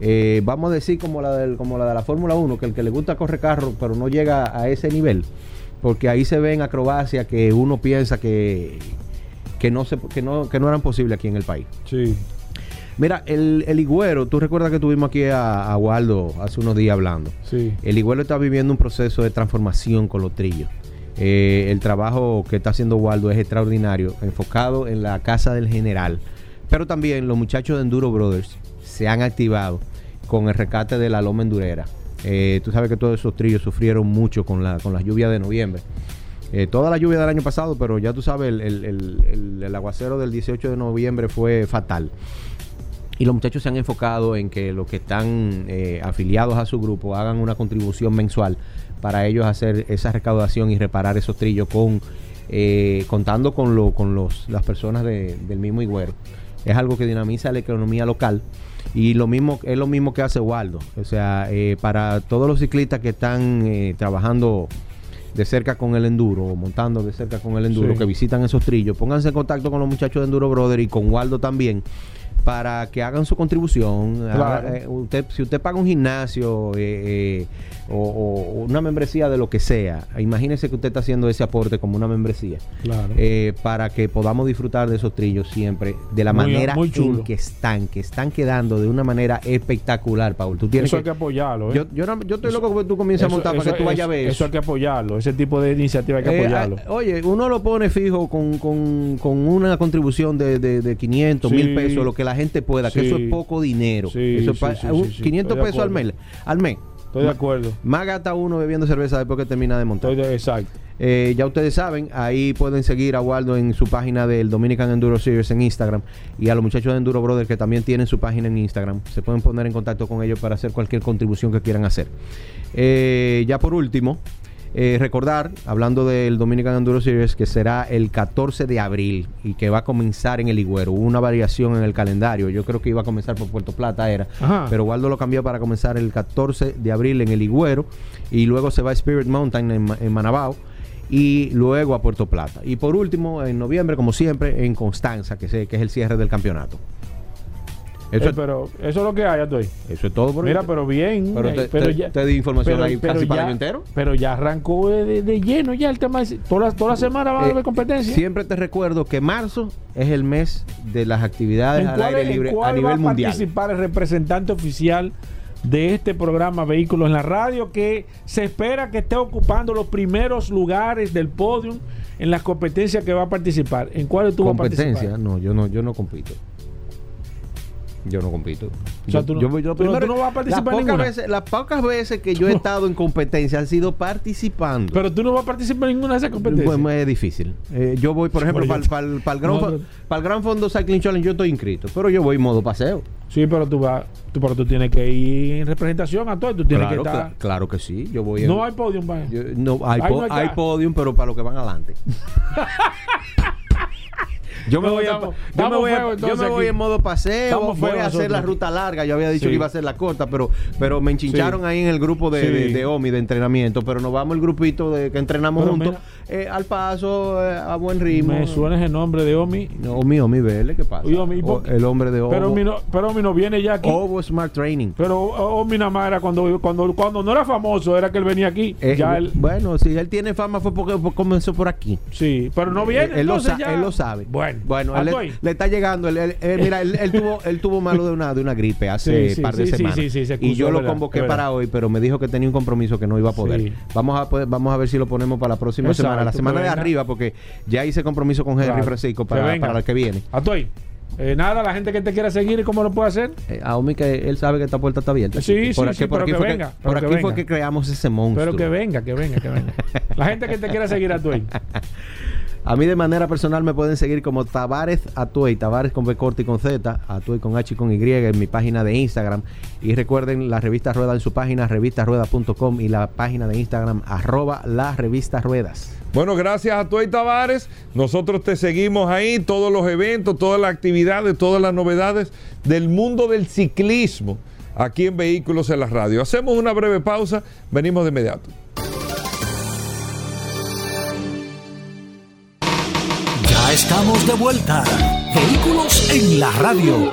Eh, vamos a decir como la, del, como la de la Fórmula 1, que el que le gusta correr carro, pero no llega a ese nivel. Porque ahí se ven acrobacias que uno piensa que, que, no, se, que, no, que no eran posibles aquí en el país. Sí. Mira, el, el Higüero, tú recuerdas que tuvimos aquí a, a Waldo hace unos días hablando. Sí. El Higüero está viviendo un proceso de transformación con los trillos. Eh, el trabajo que está haciendo Waldo es extraordinario, enfocado en la casa del general. Pero también los muchachos de Enduro Brothers se han activado con el rescate de la loma endurera. Eh, tú sabes que todos esos trillos sufrieron mucho con, la, con las lluvias de noviembre. Eh, toda la lluvia del año pasado, pero ya tú sabes, el, aguacero del 18 de noviembre fue fatal. Y los muchachos se han enfocado en que los que están afiliados a su grupo hagan una contribución mensual para ellos hacer esa recaudación y reparar esos trillos con eh, contando con, lo, con los, las personas de- del mismo Higüero. Es algo que dinamiza la economía local y lo mismo es lo mismo que hace Waldo. O sea, eh, para todos los ciclistas que están eh, trabajando de cerca con el enduro o montando de cerca con el enduro Sí. que visitan esos trillos, pónganse en contacto con los muchachos de Enduro Brother y con Waldo también para que hagan su contribución. Claro. Haga- eh, usted, si usted paga un gimnasio eh, eh, o, o una membresía de lo que sea, imagínese que usted está haciendo ese aporte como una membresía. Claro. eh, para que podamos disfrutar de esos trillos siempre de la Muy- manera muy en que están, que están quedando de una manera espectacular, Paul. Tú tienes eso hay que- que apoyarlo. ¿eh? yo, yo, no- yo estoy Eso- loco que tú comiences a montar para que tú vayas a ver eso, hay que apoyarlo. Ese tipo de iniciativa hay que apoyarlo. ah, oye, uno lo pone fijo con, con- con una contribución de, de, de 500 Sí. mil pesos, lo que la gente pueda, que eso es poco dinero. Sí, eso es sí, pa- sí, un- sí, sí. 500 Estoy de pesos al mes. Al mes. Estoy de acuerdo. Más gasta uno bebiendo cerveza después que termina de montar. Estoy de, exacto. Eh, ya ustedes saben, ahí pueden seguir a Waldo en su página del Dominican Enduro Series en Instagram y a los muchachos de Enduro Brothers que también tienen su página en Instagram. Se pueden poner en contacto con ellos para hacer cualquier contribución que quieran hacer. Eh, ya por último, eh, recordar, hablando del Dominican Enduro Series, que será el 14 de abril y que va a comenzar en el Higüero. Hubo una variación en el calendario. Yo creo que iba a comenzar por Puerto Plata, era. Ajá. Pero Waldo lo cambió para comenzar el 14 de abril en el Higüero y luego se va a Spirit Mountain en, Ma- en Manabao y luego a Puerto Plata. Y por último, en noviembre, como siempre, en Constanza, que, sé, que es el cierre del campeonato. Eso, Eh, pero eso es lo que hay, estoy. eso es todo por Mira, pero bien. Pero eh, te- pero te- ya, te di información ahí casi para el ya- año entero. Pero ya arrancó de, de- de lleno ya el tema. de- Toda la, toda la semana va a Eh, haber competencia. Siempre te recuerdo que marzo es el mes de las actividades ¿En al aire en libre cuál a nivel va a mundial. participar el representante oficial de este programa Vehículos en la Radio que se espera que esté ocupando los primeros lugares del podio en las competencias que va a participar? ¿En cuáles tú vas a Competencia, participar? no, yo no, yo no compito. Yo no compito. O sea, Yo- tú no- yo yo tú no- primero- tú no vas a participar las ninguna. veces, las pocas veces que yo he estado en competencia han sido participando. Pero tú no vas a participar en ninguna de esas competencias. Bueno, es difícil. Eh, yo voy, por ejemplo, para el gran, No, pero- pa'l gran fondo Cycling Challenge yo estoy inscrito, pero yo voy en modo paseo. Sí, pero tú vas, tú, pero tú tienes que ir en representación a todo. Tú tienes Claro, que estar. cla- claro que sí. Yo voy en- No hay podium, vaya. yo- no, hay, Ahí po- no hay podium, pero para los que van adelante. *laughs* Yo me No, voy, a- estamos- yo me voy, a- yo me voy en modo paseo, voy a hacer la aquí. ruta larga, yo había dicho Sí. que iba a ser la corta, pero, pero me enchincharon Sí. ahí en el grupo de, Sí. de, de OMI de entrenamiento, pero nos vamos el grupito de que entrenamos Pero juntos, eh, al paso, eh, a buen ritmo. Me suena ese nombre de Omi. No, Omi, Omi, vele, ¿qué pasa? Omi, O- el hombre de Ovo. Pero Omi no, pero Omi no viene ya aquí. Ovo Smart Training. Pero Omi nada más era cuando, cuando, cuando no era famoso, era que él venía aquí. Eh, ya él, Bueno, si él tiene fama fue porque comenzó por aquí. sí, pero no viene. él, lo entonces ya. él lo sabe. Bueno, bueno él le, le está llegando. él- él- él- mira, él, tuvo, él tuvo malo de una, de una gripe hace *laughs* Sí, sí, par de sí, semanas. sí, sí, se y yo lo verdad, convoqué para hoy, pero me dijo que tenía un compromiso que no iba a poder. Vamos, a, poder- vamos a ver si lo ponemos para la próxima Exacto, semana, la semana de arriba, porque ya hice compromiso con Henry Claro, Francisco para, para la que viene. Atoy, eh, nada, la gente que te quiera seguir, ¿cómo lo puede hacer? Eh, a Omi que él sabe que esta puerta está abierta. Sí, Por sí, aquí- sí, por pero aquí que fue venga, por que aquí fue que creamos ese monstruo. Pero que venga, que venga, que venga. *laughs* La gente que te quiera seguir a Atoy. *laughs* A mí de manera personal me pueden seguir como Tavares Atuey, Tavares con B corta y con Z, Atuey con H y con Y en mi página de Instagram. Y recuerden la revista Rueda en su página, revistasrueda.com y la página de Instagram, arroba la revista Ruedas. Bueno, gracias a Tuey Tavares. Nosotros te seguimos ahí, todos los eventos, todas las actividades, todas las novedades del mundo del ciclismo aquí en Vehículos en la Radio. Hacemos una breve pausa, venimos de inmediato. Estamos de vuelta. Vehículos en la radio.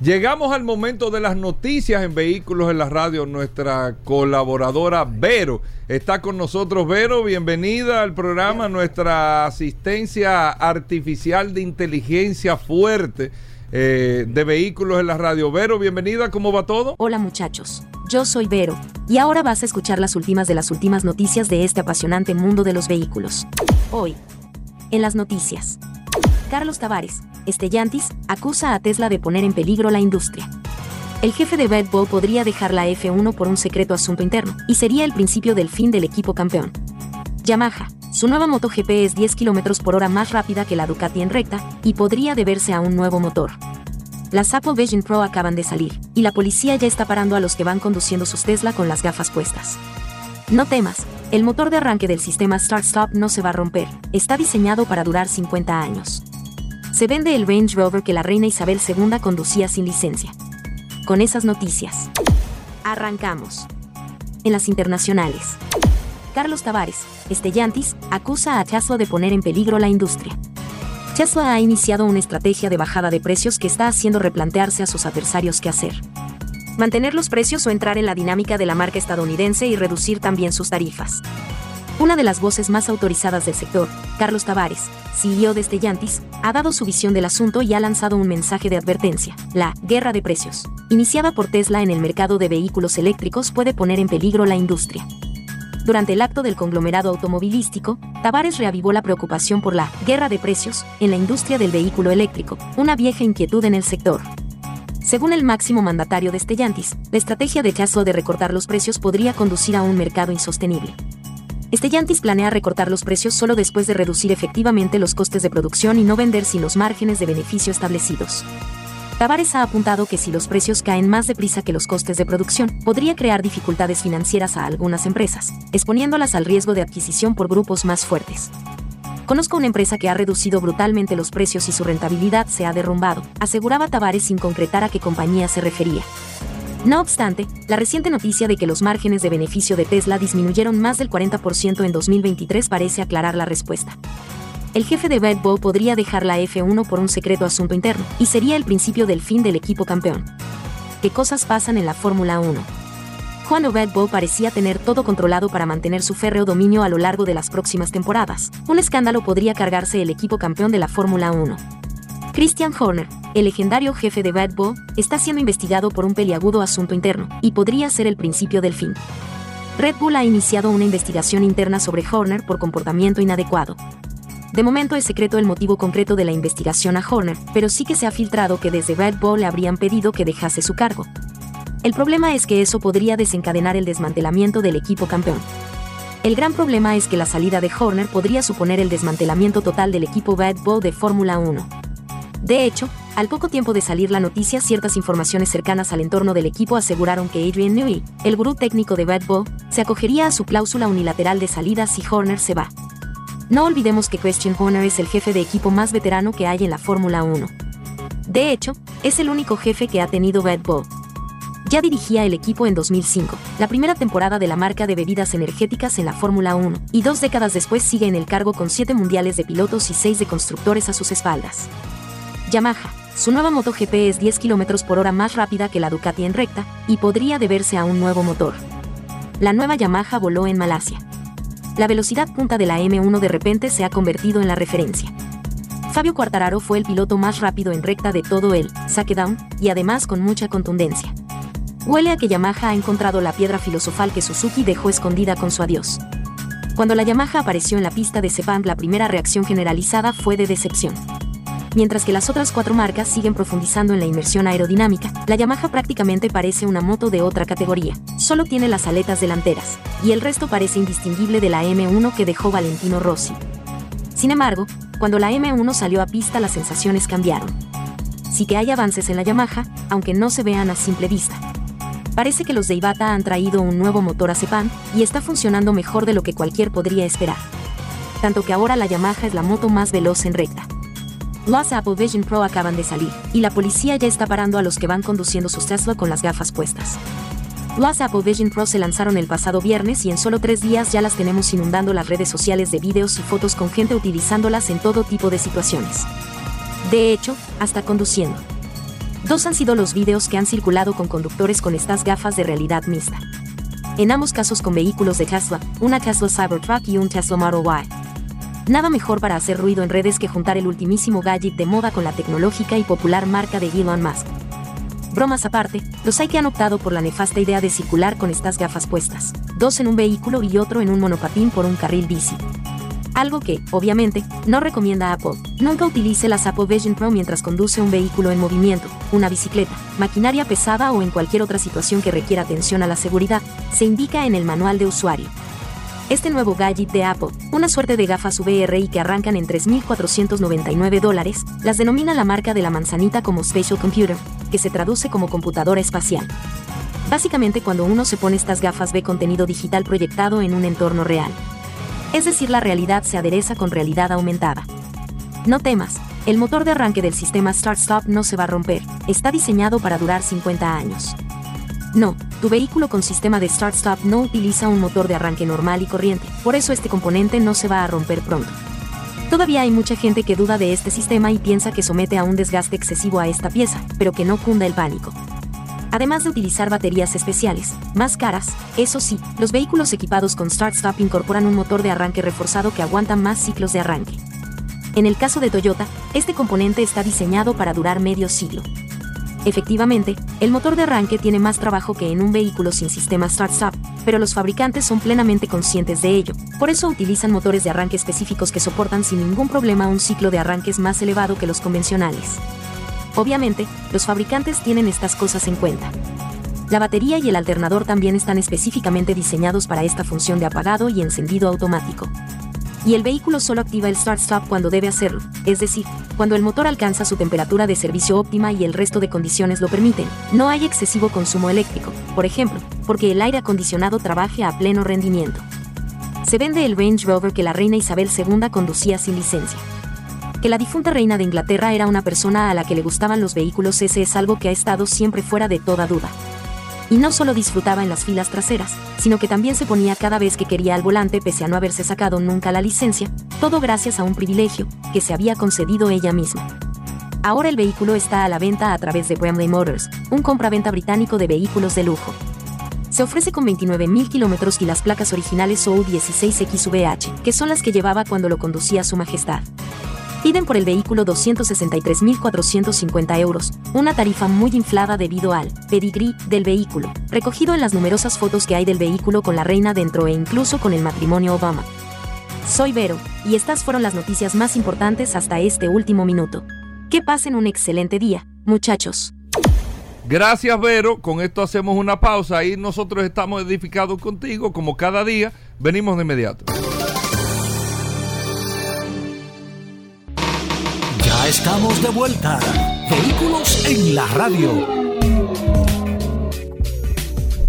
Llegamos al momento de las noticias en Vehículos en la Radio. Nuestra colaboradora Vero está con nosotros. Vero, bienvenida al programa. Nuestra asistencia artificial de inteligencia fuerte eh, de Vehículos en la Radio. Vero, bienvenida. ¿Cómo va todo? Hola muchachos. Yo soy Vero, y ahora vas a escuchar las últimas de las últimas noticias de este apasionante mundo de los vehículos. Hoy, en las noticias. Carlos Tavares, Estellantis, acusa a Tesla de poner en peligro la industria. El jefe de Red Bull podría dejar la F1 por un secreto asunto interno, y sería el principio del fin del equipo campeón. Yamaha, su nueva MotoGP es 10 km por hora más rápida que la Ducati en recta, y podría deberse a un nuevo motor. Las Apple Vision Pro acaban de salir, y la policía ya está parando a los que van conduciendo sus Tesla con las gafas puestas. No temas, el motor de arranque del sistema Start-Stop no se va a romper, está diseñado para durar 50 años se vende el Range Rover que la reina Isabel II conducía sin licencia. Con esas noticias, arrancamos. En las internacionales. Carlos Tavares, Estellantis, acusa a Tesla de poner en peligro la industria. Tesla ha iniciado una estrategia de bajada de precios que está haciendo replantearse a sus adversarios qué hacer. Mantener los precios o entrar en la dinámica de la marca estadounidense y reducir también sus tarifas. Una de las voces más autorizadas del sector, Carlos Tavares, CEO de Stellantis, ha dado su visión del asunto y ha lanzado un mensaje de advertencia. La guerra de precios, iniciada por Tesla en el mercado de vehículos eléctricos, puede poner en peligro la industria. Durante el acto del conglomerado automovilístico, Tavares reavivó la preocupación por la guerra de precios en la industria del vehículo eléctrico, una vieja inquietud en el sector. Según el máximo mandatario de Stellantis, la estrategia de Tesla de recortar los precios podría conducir a un mercado insostenible. Stellantis planea recortar los precios solo después de reducir efectivamente los costes de producción y no vender sin los márgenes de beneficio establecidos. Tavares ha apuntado que si los precios caen más deprisa que los costes de producción, podría crear dificultades financieras a algunas empresas, exponiéndolas al riesgo de adquisición por grupos más fuertes. Conozco una empresa que ha reducido brutalmente los precios y su rentabilidad se ha derrumbado, aseguraba Tavares sin concretar a qué compañía se refería. No obstante, la reciente noticia de que los márgenes de beneficio de Tesla disminuyeron más del 40% en 2023 parece aclarar la respuesta. El jefe de Red Bull podría dejar la F1 por un secreto asunto interno, y sería el principio del fin del equipo campeón. ¿Qué cosas pasan en la Fórmula 1? Cuando Red Bull parecía tener todo controlado para mantener su férreo dominio a lo largo de las próximas temporadas, un escándalo podría cargarse el equipo campeón de la Fórmula 1. Christian Horner, el legendario jefe de Bad Bull, está siendo investigado por un peliagudo asunto interno, y podría ser el principio del fin. Red Bull ha iniciado una investigación interna sobre Horner por comportamiento inadecuado. De momento es secreto el motivo concreto de la investigación a Horner, pero sí que se ha filtrado que desde Red Bull le habrían pedido que dejase su cargo. El problema es que eso podría desencadenar el desmantelamiento del equipo campeón. El gran problema es que la salida de Horner podría suponer el desmantelamiento total del equipo Bad Bull de Fórmula 1. De hecho, al poco tiempo de salir la noticia, ciertas informaciones cercanas al entorno del equipo aseguraron que Adrian Newey, el gurú técnico de Red Bull, se acogería a su cláusula unilateral de salida si Horner se va. No olvidemos que Christian Horner es el jefe de equipo más veterano que hay en la Fórmula 1. De hecho, es el único jefe que ha tenido Red Bull. Ya dirigía el equipo en 2005, la primera temporada de la marca de bebidas energéticas en la Fórmula 1, y dos décadas después sigue en el cargo con siete mundiales de pilotos y seis de constructores a sus espaldas. Yamaha. Su nueva MotoGP es 10 km por hora más rápida que la Ducati en recta, y podría deberse a un nuevo motor. La nueva Yamaha voló en Malasia. La velocidad punta de la M1 de repente se ha convertido en la referencia. Fabio Quartararo fue el piloto más rápido en recta de todo el Down, y además con mucha contundencia. Huele a que Yamaha ha encontrado la piedra filosofal que Suzuki dejó escondida con su adiós. Cuando la Yamaha apareció en la pista de Sepang la primera reacción generalizada fue de decepción. Mientras que las otras cuatro marcas siguen profundizando en la inmersión aerodinámica, la Yamaha prácticamente parece una moto de otra categoría. Solo tiene las aletas delanteras, y el resto parece indistinguible de la M1 que dejó Valentino Rossi. Sin embargo, cuando la M1 salió a pista las sensaciones cambiaron. Sí que hay avances en la Yamaha, aunque no se vean a simple vista. Parece que los de Ibata han traído un nuevo motor a Cepan y está funcionando mejor de lo que cualquier podría esperar. Tanto que ahora la Yamaha es la moto más veloz en recta. Los Apple Vision Pro acaban de salir, y la policía ya está parando a los que van conduciendo sus Tesla con las gafas puestas. Las Apple Vision Pro se lanzaron el pasado viernes y en solo tres días ya las tenemos inundando las redes sociales de videos y fotos con gente utilizándolas en todo tipo de situaciones. De hecho, hasta conduciendo. Dos han sido los videos que han circulado con conductores con estas gafas de realidad mixta. En ambos casos con vehículos de Tesla, una Tesla Cybertruck y un Tesla Model Y. Nada mejor para hacer ruido en redes que juntar el ultimísimo gadget de moda con la tecnológica y popular marca de Elon Musk. Bromas aparte, los hay que han optado por la nefasta idea de circular con estas gafas puestas, dos en un vehículo y otro en un monopatín por un carril bici. Algo que, obviamente, no recomienda Apple. Nunca utilice las Apple Vision Pro mientras conduce un vehículo en movimiento, una bicicleta, maquinaria pesada o en cualquier otra situación que requiera atención a la seguridad, se indica en el manual de usuario. Este nuevo gadget de Apple, una suerte de gafas VR y que arrancan en 3.499 dólares, las denomina la marca de la manzanita como Spatial Computer, que se traduce como computadora espacial. Básicamente cuando uno se pone estas gafas ve contenido digital proyectado en un entorno real. Es decir, la realidad se adereza con realidad aumentada. No temas, el motor de arranque del sistema Start-Stop no se va a romper, está diseñado para durar 50 años. No, tu vehículo con sistema de Start-Stop no utiliza un motor de arranque normal y corriente, por eso este componente no se va a romper pronto. Todavía hay mucha gente que duda de este sistema y piensa que somete a un desgaste excesivo a esta pieza, pero que no cunda el pánico además de utilizar baterías especiales, más caras, eso sí, los vehículos equipados con Start Stop incorporan un motor de arranque reforzado que aguanta más ciclos de arranque. En el caso de Toyota, este componente está diseñado para durar medio siglo. Efectivamente, el motor de arranque tiene más trabajo que en un vehículo sin sistema Start-Stop, pero los fabricantes son plenamente conscientes de ello, por eso utilizan motores de arranque específicos que soportan sin ningún problema un ciclo de arranques más elevado que los convencionales. Obviamente, los fabricantes tienen estas cosas en cuenta. La batería y el alternador también están específicamente diseñados para esta función de apagado y encendido automático. Y el vehículo solo activa el start-stop cuando debe hacerlo, es decir, cuando el motor alcanza su temperatura de servicio óptima y el resto de condiciones lo permiten. No hay excesivo consumo eléctrico, por ejemplo, porque el aire acondicionado trabaje a pleno rendimiento. Se vende el Range Rover que la reina Isabel II conducía sin licencia que la difunta reina de Inglaterra era una persona a la que le gustaban los vehículos, ese es algo que ha estado siempre fuera de toda duda. Y no solo disfrutaba en las filas traseras, sino que también se ponía cada vez que quería al volante pese a no haberse sacado nunca la licencia, todo gracias a un privilegio que se había concedido ella misma. Ahora el vehículo está a la venta a través de Bramley Motors, un compraventa británico de vehículos de lujo. Se ofrece con 29.000 kilómetros y las placas originales OU16XVH, que son las que llevaba cuando lo conducía su majestad. Piden por el vehículo 263.450 euros, una tarifa muy inflada debido al pedigrí del vehículo, recogido en las numerosas fotos que hay del vehículo con la reina dentro e incluso con el matrimonio Obama. Soy Vero, y estas fueron las noticias más importantes hasta este último minuto. Que pasen un excelente día, muchachos. Gracias, Vero. Con esto hacemos una pausa y nosotros estamos edificados contigo, como cada día. Venimos de inmediato. Estamos de vuelta. Vehículos en la radio.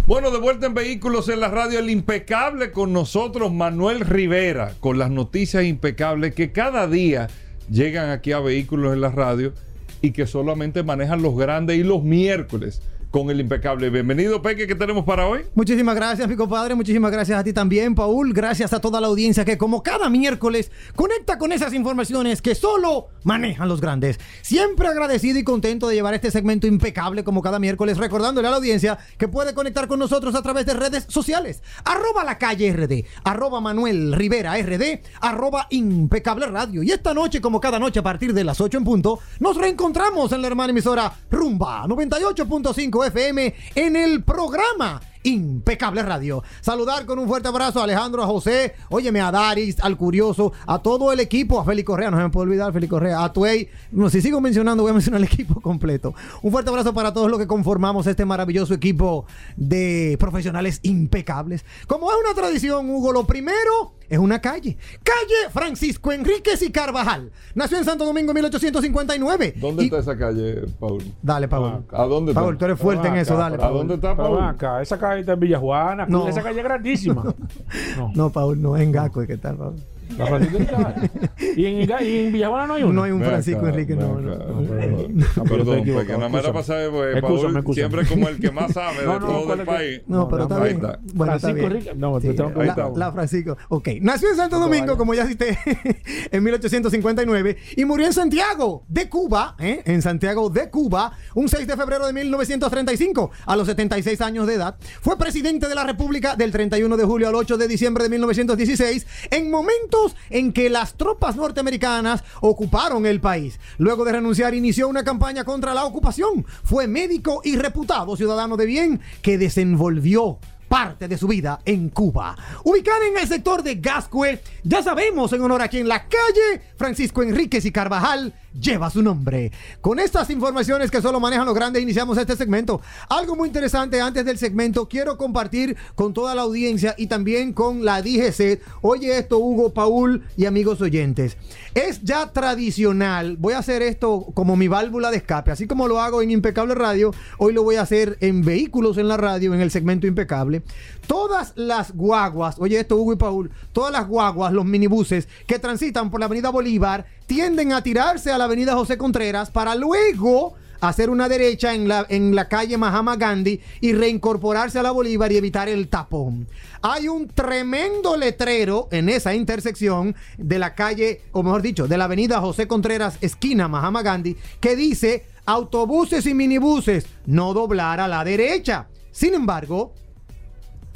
Bueno, de vuelta en Vehículos en la radio, el impecable con nosotros, Manuel Rivera, con las noticias impecables que cada día llegan aquí a Vehículos en la radio y que solamente manejan los grandes y los miércoles con el impecable. Bienvenido, Peque, ¿qué tenemos para hoy? Muchísimas gracias, mi compadre. Muchísimas gracias a ti también, Paul. Gracias a toda la audiencia que, como cada miércoles, conecta con esas informaciones que solo manejan los grandes. Siempre agradecido y contento de llevar este segmento impecable como cada miércoles, recordándole a la audiencia que puede conectar con nosotros a través de redes sociales. Arroba la calle RD, arroba Manuel Rivera RD, arroba impecable radio. Y esta noche, como cada noche a partir de las 8 en punto, nos reencontramos en la hermana emisora Rumba 98.5 FM en el programa Impecable Radio. Saludar con un fuerte abrazo a Alejandro, a José, óyeme, a Daris, al Curioso, a todo el equipo, a Félix Correa, no se me puede olvidar, Félix Correa, a Tuey. No, si sigo mencionando, voy a mencionar el *laughs* equipo completo. Un fuerte abrazo para todos los que conformamos este maravilloso equipo de profesionales impecables. Como es una tradición, Hugo, lo primero es una calle. Calle Francisco Enríquez y Carvajal. Nació en Santo Domingo en 1859. ¿Dónde está esa calle, Paul? Dale, Paul. ¿A dónde está? Paul, tú eres fuerte en eso, dale. ¿A dónde está, Paul? Acá, esa calle está en Villajuana, No. esa calle es grandísima. *laughs* No, Paul, no, en Gaco, ¿qué tal, Paul? La Francisco Enrique. y, en, y en Villajuana no hay uno. No hay un Francisco acá, Enrique, no. no. perdón, pero Perdón, porque nada más era escúchame. para saber, pues, Paul siempre como el que más sabe *laughs* No, de no, todo ¿cuál el país. No, pero está bien. está. Bueno, está Francisco bien. Enrique. No, Sí, te tengo que ahí la, está. la Francisco. Ok. Nació en Santo Domingo, como ya cité, *laughs* en 1859 y murió en Santiago de Cuba, ¿eh? en Santiago de Cuba, un 6 de febrero de 1935, a los 76 años de edad. Fue presidente de la República del 31 de julio al 8 de diciembre de 1916, en momentos en que las tropas norteamericanas ocuparon el país. Luego de renunciar, inició una campaña contra la ocupación. Fue médico y reputado ciudadano de bien que desenvolvió parte de su vida en Cuba. Ubicada en el sector de Gascue, ya sabemos en honor a quien la calle Francisco Enríquez y Carvajal lleva su nombre. Con estas informaciones que solo manejan los grandes, iniciamos este segmento. Algo muy interesante antes del segmento, quiero compartir con toda la audiencia y también con la DGC. Oye esto, Hugo, Paul y amigos oyentes. Es ya tradicional, voy a hacer esto como mi válvula de escape, así como lo hago en Impecable Radio, hoy lo voy a hacer en Vehículos en la Radio, en el segmento Impecable. Todas las guaguas, oye esto Hugo y Paul, todas las guaguas, los minibuses que transitan por la avenida Bolívar, tienden a tirarse a la avenida José Contreras para luego hacer una derecha en la, en la calle Mahama Gandhi y reincorporarse a la Bolívar y evitar el tapón. Hay un tremendo letrero en esa intersección de la calle, o mejor dicho, de la avenida José Contreras, esquina Mahama Gandhi, que dice autobuses y minibuses, no doblar a la derecha. Sin embargo,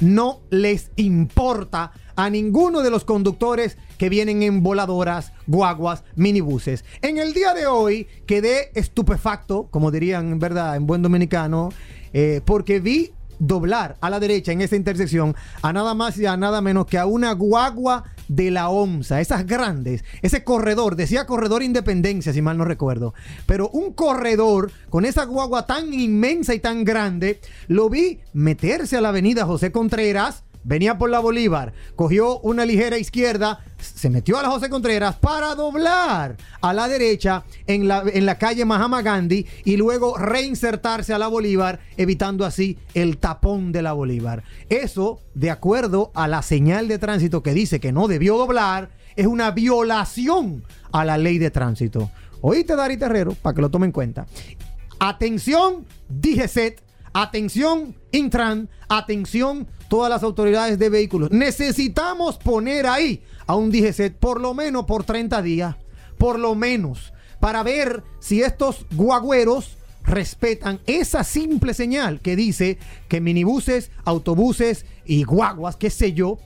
no les importa a ninguno de los conductores que vienen en voladoras, guaguas, minibuses. En el día de hoy quedé estupefacto, como dirían, ¿verdad?, en buen dominicano, eh, porque vi doblar a la derecha en esa intersección a nada más y a nada menos que a una guagua de la OMSA, esas grandes, ese corredor, decía corredor Independencia, si mal no recuerdo, pero un corredor con esa guagua tan inmensa y tan grande, lo vi meterse a la avenida José Contreras, venía por la Bolívar, cogió una ligera izquierda, se metió a la José Contreras para doblar a la derecha en la, en la calle Mahama Gandhi y luego reinsertarse a la Bolívar, evitando así el tapón de la Bolívar. Eso, de acuerdo a la señal de tránsito que dice que no debió doblar, es una violación a la ley de tránsito. Oíste, Dari Terrero, para que lo tome en cuenta. Atención, DGCET. Atención, Intran. Atención, todas las autoridades de vehículos. Necesitamos poner ahí a un DGCET por lo menos por 30 días. Por lo menos. Para ver si estos guagüeros respetan esa simple señal que dice que minibuses, autobuses y guaguas, qué sé yo,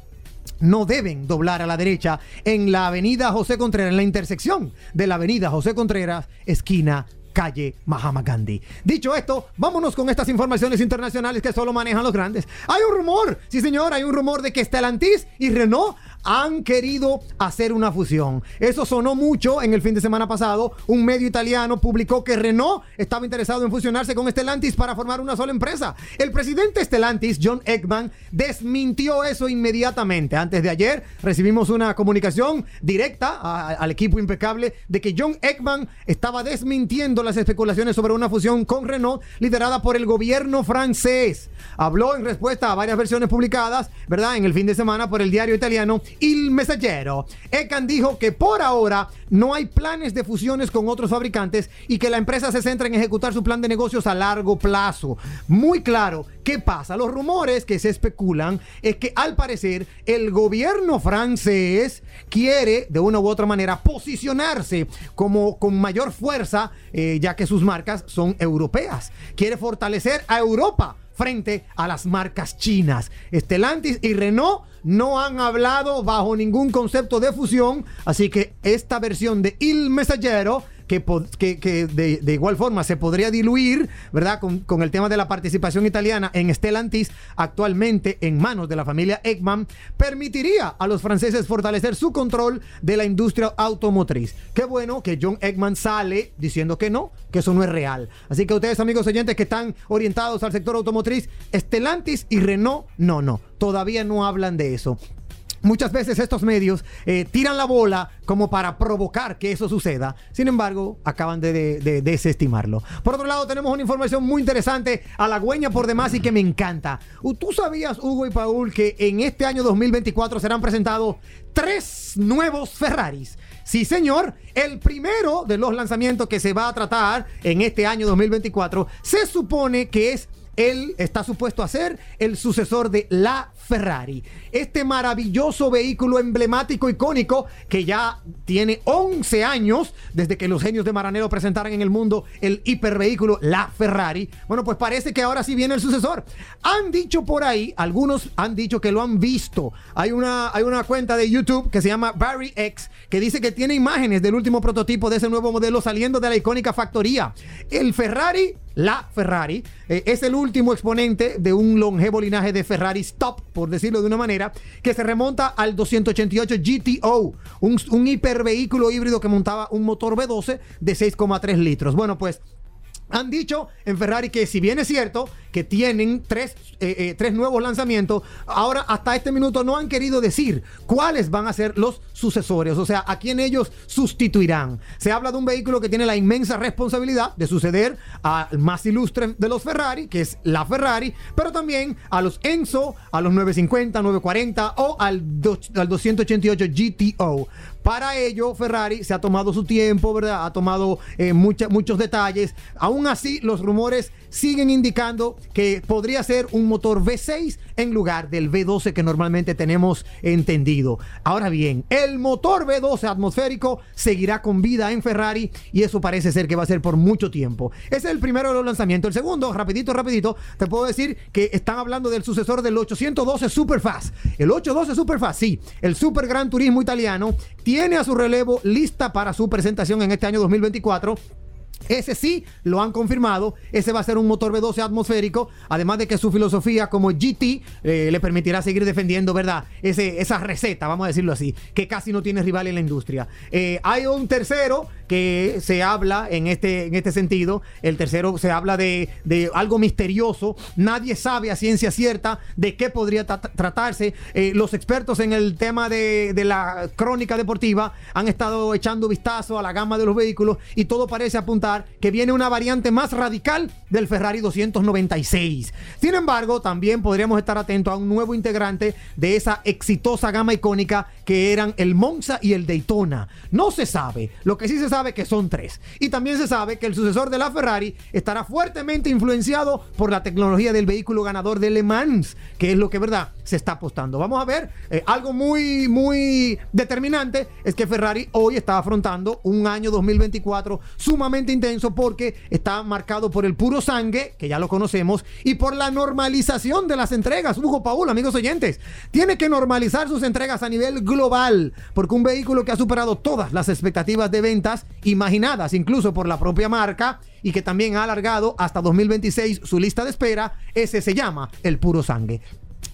no deben doblar a la derecha en la avenida José Contreras, en la intersección de la avenida José Contreras, esquina calle Mahama Gandhi. Dicho esto, vámonos con estas informaciones internacionales que solo manejan los grandes. Hay un rumor, sí señor, hay un rumor de que Stellantis y Renault han querido hacer una fusión. Eso sonó mucho en el fin de semana pasado. Un medio italiano publicó que Renault estaba interesado en fusionarse con Stellantis para formar una sola empresa. El presidente Stellantis, John Ekman, desmintió eso inmediatamente. Antes de ayer recibimos una comunicación directa al equipo impecable de que John Ekman estaba desmintiendo las especulaciones sobre una fusión con Renault liderada por el gobierno francés. Habló en respuesta a varias versiones publicadas, ¿verdad? En el fin de semana por el diario italiano Il Messaggero. Ekman dijo que por ahora no hay planes de fusiones con otros fabricantes y que la empresa se centra en ejecutar su plan de negocios a largo plazo. Muy claro, ¿qué pasa? Los rumores que se especulan es que al parecer el gobierno francés quiere de una u otra manera posicionarse como con mayor fuerza, eh, ya que sus marcas son europeas. Quiere fortalecer a Europa frente a las marcas chinas. Stellantis y Renault no han hablado bajo ningún concepto de fusión, así que esta versión de Il Messaggero que, de, igual forma se podría diluir, ¿verdad? Con, con el tema de la participación italiana en Stellantis, actualmente en manos de la familia Ekman, permitiría a los franceses fortalecer su control de la industria automotriz. Qué bueno que John Ekman sale diciendo que no, que eso no es real. Así que ustedes, amigos oyentes que están orientados al sector automotriz, Stellantis y Renault, no, no, todavía no hablan de eso. Muchas veces estos medios eh, tiran la bola como para provocar que eso suceda. Sin embargo, acaban de, de- de desestimarlo. Por otro lado, tenemos una información muy interesante, halagüeña por demás y que me encanta. ¿Tú sabías, Hugo y Paul, que en este año 2024 serán presentados tres nuevos Ferraris? Sí, señor. El primero de los lanzamientos que se va a tratar en este año 2024 se supone que es él está supuesto a ser el sucesor de la Ferrari. Este maravilloso vehículo emblemático, icónico, que ya tiene 11 años desde que los genios de Maranero presentaran en el mundo el hipervehículo, la Ferrari. Bueno, pues parece que ahora sí viene el sucesor. Han dicho por ahí, algunos han dicho que lo han visto. Hay una, hay una cuenta de YouTube que se llama Barry X, que dice que tiene imágenes del último prototipo de ese nuevo modelo saliendo de la icónica factoría. El Ferrari la Ferrari eh, es el último exponente de un longevo linaje de Ferrari Stop, por decirlo de una manera, que se remonta al 288 GTO, un, un hipervehículo híbrido que montaba un motor V12 de 6,3 litros. Bueno, pues han dicho en Ferrari que si bien es cierto que tienen tres, eh, eh, tres nuevos lanzamientos, ahora hasta este minuto no han querido decir cuáles van a ser los sucesores, o sea, a quién ellos sustituirán. Se habla de un vehículo que tiene la inmensa responsabilidad de suceder al más ilustre de los Ferrari, que es la Ferrari, pero también a los Enzo, a los 950, 940 o al, do- al 288 GTO. Para ello, Ferrari se ha tomado su tiempo, ¿verdad? Ha tomado eh, muchos detalles. Aún así, los rumores siguen indicando que podría ser un motor V6 en lugar del V12 que normalmente tenemos entendido. Ahora bien, el motor V12 atmosférico seguirá con vida en Ferrari y eso parece ser que va a ser por mucho tiempo. Ese es el primero de los lanzamientos. El segundo, rapidito, rapidito, te puedo decir que están hablando del sucesor del 812 Superfast. El 812 Superfast, sí, el Super Gran Turismo italiano tiene a su relevo lista para su presentación en este año 2024. Ese sí lo han confirmado. Ese va a ser un motor V12 atmosférico. Además de que su filosofía como GT eh, le permitirá seguir defendiendo, ¿verdad? Ese, esa receta, vamos a decirlo así, que casi no tiene rival en la industria. Eh, hay un tercero que se habla en este, en este sentido. El tercero se habla de, de algo misterioso. Nadie sabe a ciencia cierta de qué podría tra- tratarse. Eh, los expertos en el tema de, de la crónica deportiva han estado echando vistazo a la gama de los vehículos y todo parece apuntar que viene una variante más radical del Ferrari 296. Sin embargo, también podríamos estar atentos a un nuevo integrante de esa exitosa gama icónica que eran el Monza y el Daytona. No se sabe, lo que sí se sabe que son tres. Y también se sabe que el sucesor de la Ferrari estará fuertemente influenciado por la tecnología del vehículo ganador de Le Mans, que es lo que, ¿verdad?, se está apostando. Vamos a ver, eh, algo muy, muy determinante es que Ferrari hoy está afrontando un año 2024 sumamente intenso porque está marcado por el puro sangue, que ya lo conocemos, y por la normalización de las entregas. Hugo Paul, amigos oyentes, tiene que normalizar sus entregas a nivel global, porque un vehículo que ha superado todas las expectativas de ventas imaginadas, incluso por la propia marca, y que también ha alargado hasta 2026 su lista de espera, ese se llama el puro sangue.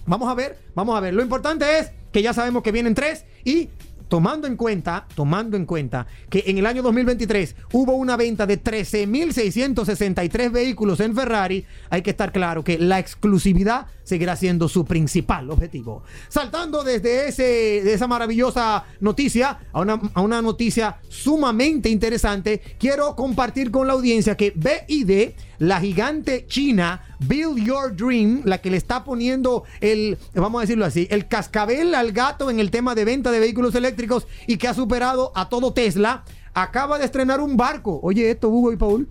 Vamos a ver, vamos a ver. Lo importante es que ya sabemos que vienen tres y tomando en cuenta, tomando en cuenta que en el año 2023 hubo una venta de 13.663 vehículos en Ferrari, hay que estar claro que la exclusividad seguirá siendo su principal objetivo. Saltando desde ese, de esa maravillosa noticia a una, a una noticia sumamente interesante, quiero compartir con la audiencia que BID, la gigante china, Build Your Dream, la que le está poniendo el, vamos a decirlo así, el cascabel al gato en el tema de venta de vehículos eléctricos y que ha superado a todo Tesla, acaba de estrenar un barco. Oye, esto, Hugo y Paul,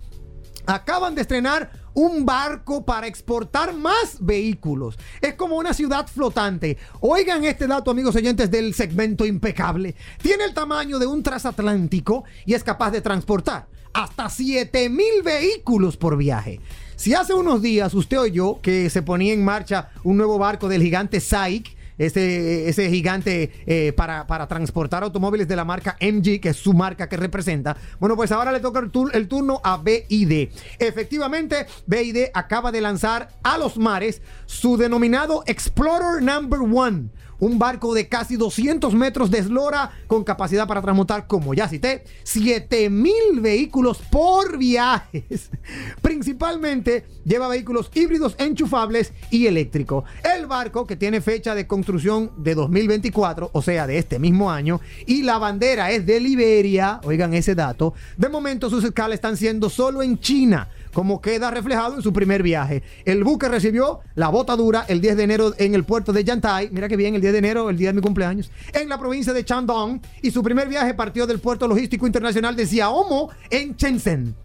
acaban de estrenar un barco para exportar más vehículos. Es como una ciudad flotante. Oigan este dato, amigos oyentes del segmento impecable. Tiene el tamaño de un transatlántico y es capaz de transportar hasta 7000 vehículos por viaje. Si hace unos días usted oyó que se ponía en marcha un nuevo barco del gigante SAIC, ese, ese gigante eh, para, para transportar automóviles de la marca MG, que es su marca que representa. Bueno, pues ahora le toca el, tur- el turno a BID. Efectivamente, BID acaba de lanzar a los mares su denominado Explorer Number One. Un barco de casi 200 metros de eslora con capacidad para transportar, como ya cité, 7000 vehículos por viajes. *laughs* Principalmente lleva vehículos híbridos enchufables y eléctricos. El el barco, que tiene fecha de construcción de 2024, o sea, de este mismo año, y la bandera es de Liberia, oigan ese dato, de momento sus escalas están siendo solo en China como queda reflejado en su primer viaje. El buque recibió la botadura el 10 de enero en el puerto de Yantai, mira que bien, el 10 de enero, el día de mi cumpleaños, en la provincia de Shandong, y su primer viaje partió del puerto logístico internacional de Xiaomo en Shenzhen.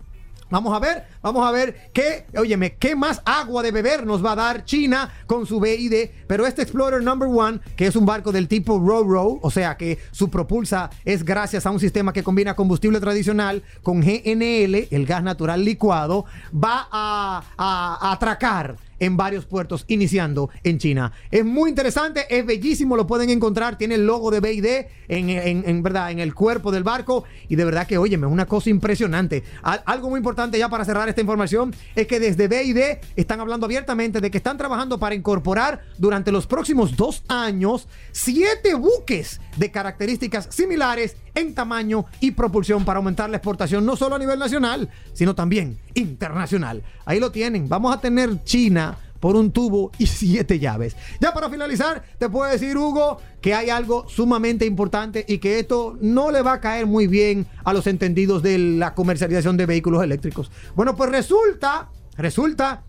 Vamos a ver, vamos a ver qué, óyeme, qué más agua de beber nos va a dar China con su BID. Pero este Explorer Number One, que es un barco del tipo Row-Row, o sea que su propulsa es gracias a un sistema que combina combustible tradicional con GNL, el gas natural licuado, va a atracar en varios puertos, iniciando en China. Es muy interesante, es bellísimo, lo pueden encontrar, tiene el logo de BID en, en- verdad, en el cuerpo del barco y de verdad que, óyeme, es una cosa impresionante. Al- algo muy importante ya para cerrar esta información es que desde BID están hablando abiertamente de que están trabajando para incorporar durante los próximos dos años siete buques de características similares en tamaño y propulsión para aumentar la exportación no solo a nivel nacional, sino también internacional. Ahí lo tienen. Vamos a tener China por un tubo y *laughs* siete llaves. Ya para finalizar, te puedo decir, Hugo, que hay algo sumamente importante y que esto no le va a caer muy bien a los entendidos de la comercialización de vehículos eléctricos. Bueno, pues resulta, resulta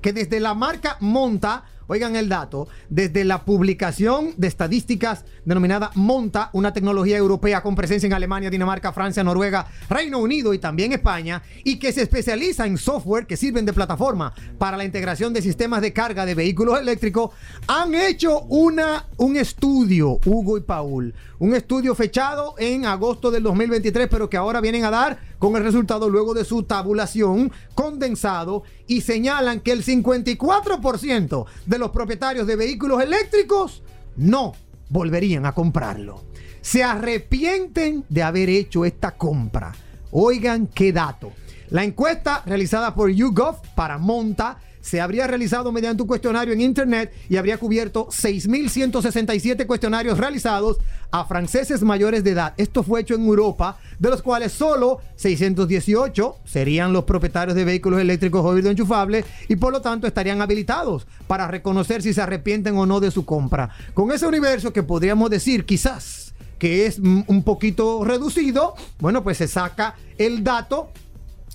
que desde la marca Monta, oigan el dato, desde la publicación de estadísticas denominada Monta, una tecnología europea con presencia en Alemania, Dinamarca, Francia, Noruega, Reino Unido y también España, y que se especializa en software que sirven de plataforma para la integración de sistemas de carga de vehículos eléctricos, han hecho una, un estudio, Hugo y Paul, un estudio fechado en agosto del 2023, pero que ahora vienen a dar con el resultado luego de su tabulación condensado y señalan que el 54% de los propietarios de vehículos eléctricos no volverían a comprarlo. Se arrepienten de haber hecho esta compra. Oigan qué dato. La encuesta realizada por YouGov para Monta se habría realizado mediante un cuestionario en internet y habría cubierto 6.167 cuestionarios realizados a franceses mayores de edad. Esto fue hecho en Europa, de los cuales solo 618 serían los propietarios de vehículos eléctricos o enchufables y por lo tanto estarían habilitados para reconocer si se arrepienten o no de su compra. Con ese universo que podríamos decir quizás que es un poquito reducido, bueno, pues se saca el dato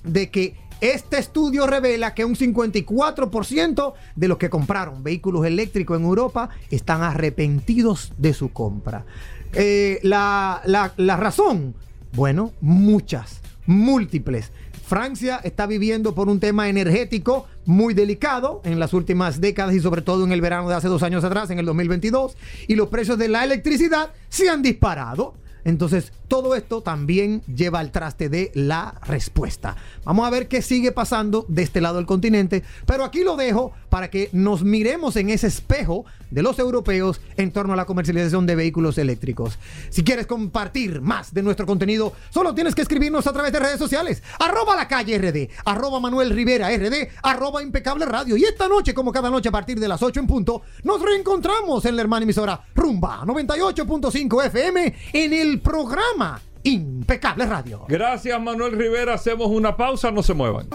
de que este estudio revela que un 54% de los que compraron vehículos eléctricos en Europa están arrepentidos de su compra. Eh, la, la- la razón, bueno, muchas, múltiples. Francia está viviendo por un tema energético muy delicado en las últimas décadas y sobre todo en el verano de hace dos años atrás, en el 2022, y los precios de la electricidad se han disparado. Entonces, todo esto también lleva al traste de la respuesta. Vamos a ver qué sigue pasando de este lado del continente, pero aquí lo dejo para que nos miremos en ese espejo de los europeos en torno a la comercialización de vehículos eléctricos. Si quieres compartir más de nuestro contenido, solo tienes que escribirnos a través de redes sociales. Arroba la calle RD, arroba Manuel Rivera RD, arroba impecable radio. Y esta noche, como cada noche a partir de las 8 en punto, nos reencontramos en la hermana emisora Rumba 98.5 FM en el programa Impecable Radio. Gracias, Manuel Rivera. Hacemos una pausa, no se muevan.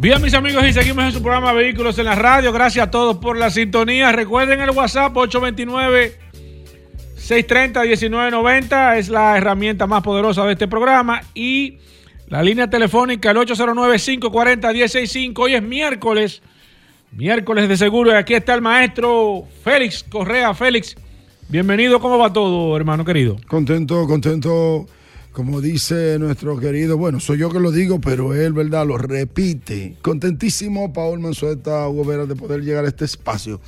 Bien, mis amigos, y seguimos en su programa Vehículos en la Radio. Gracias a todos por la sintonía. Recuerden el WhatsApp 829-630-1990. Es la herramienta más poderosa de este programa. Y la línea telefónica, el 809-540-165. Hoy es miércoles, miércoles de seguro. Y aquí está el maestro Félix Correa. Félix, bienvenido. ¿Cómo va todo, hermano querido? Contento, contento, como dice nuestro querido, bueno, soy yo que lo digo, pero él, ¿verdad? Lo repite. Contentísimo, Paul Manzueta, Hugo Vera, de poder llegar a este espacio.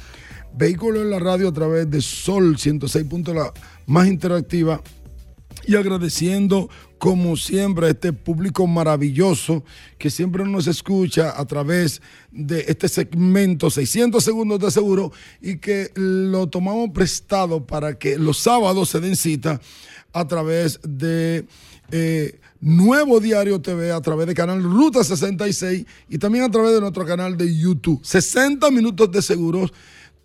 Vehículo en la radio a través de Sol 106. punto, la más interactiva. Y agradeciendo, como siempre, este público maravilloso que siempre nos escucha a través de este segmento 600 segundos de seguro y que lo tomamos prestado para que los sábados se den cita a través de eh, Nuevo Diario TV, a través de canal Ruta 66 y también a través de nuestro canal de YouTube. 60 minutos de seguros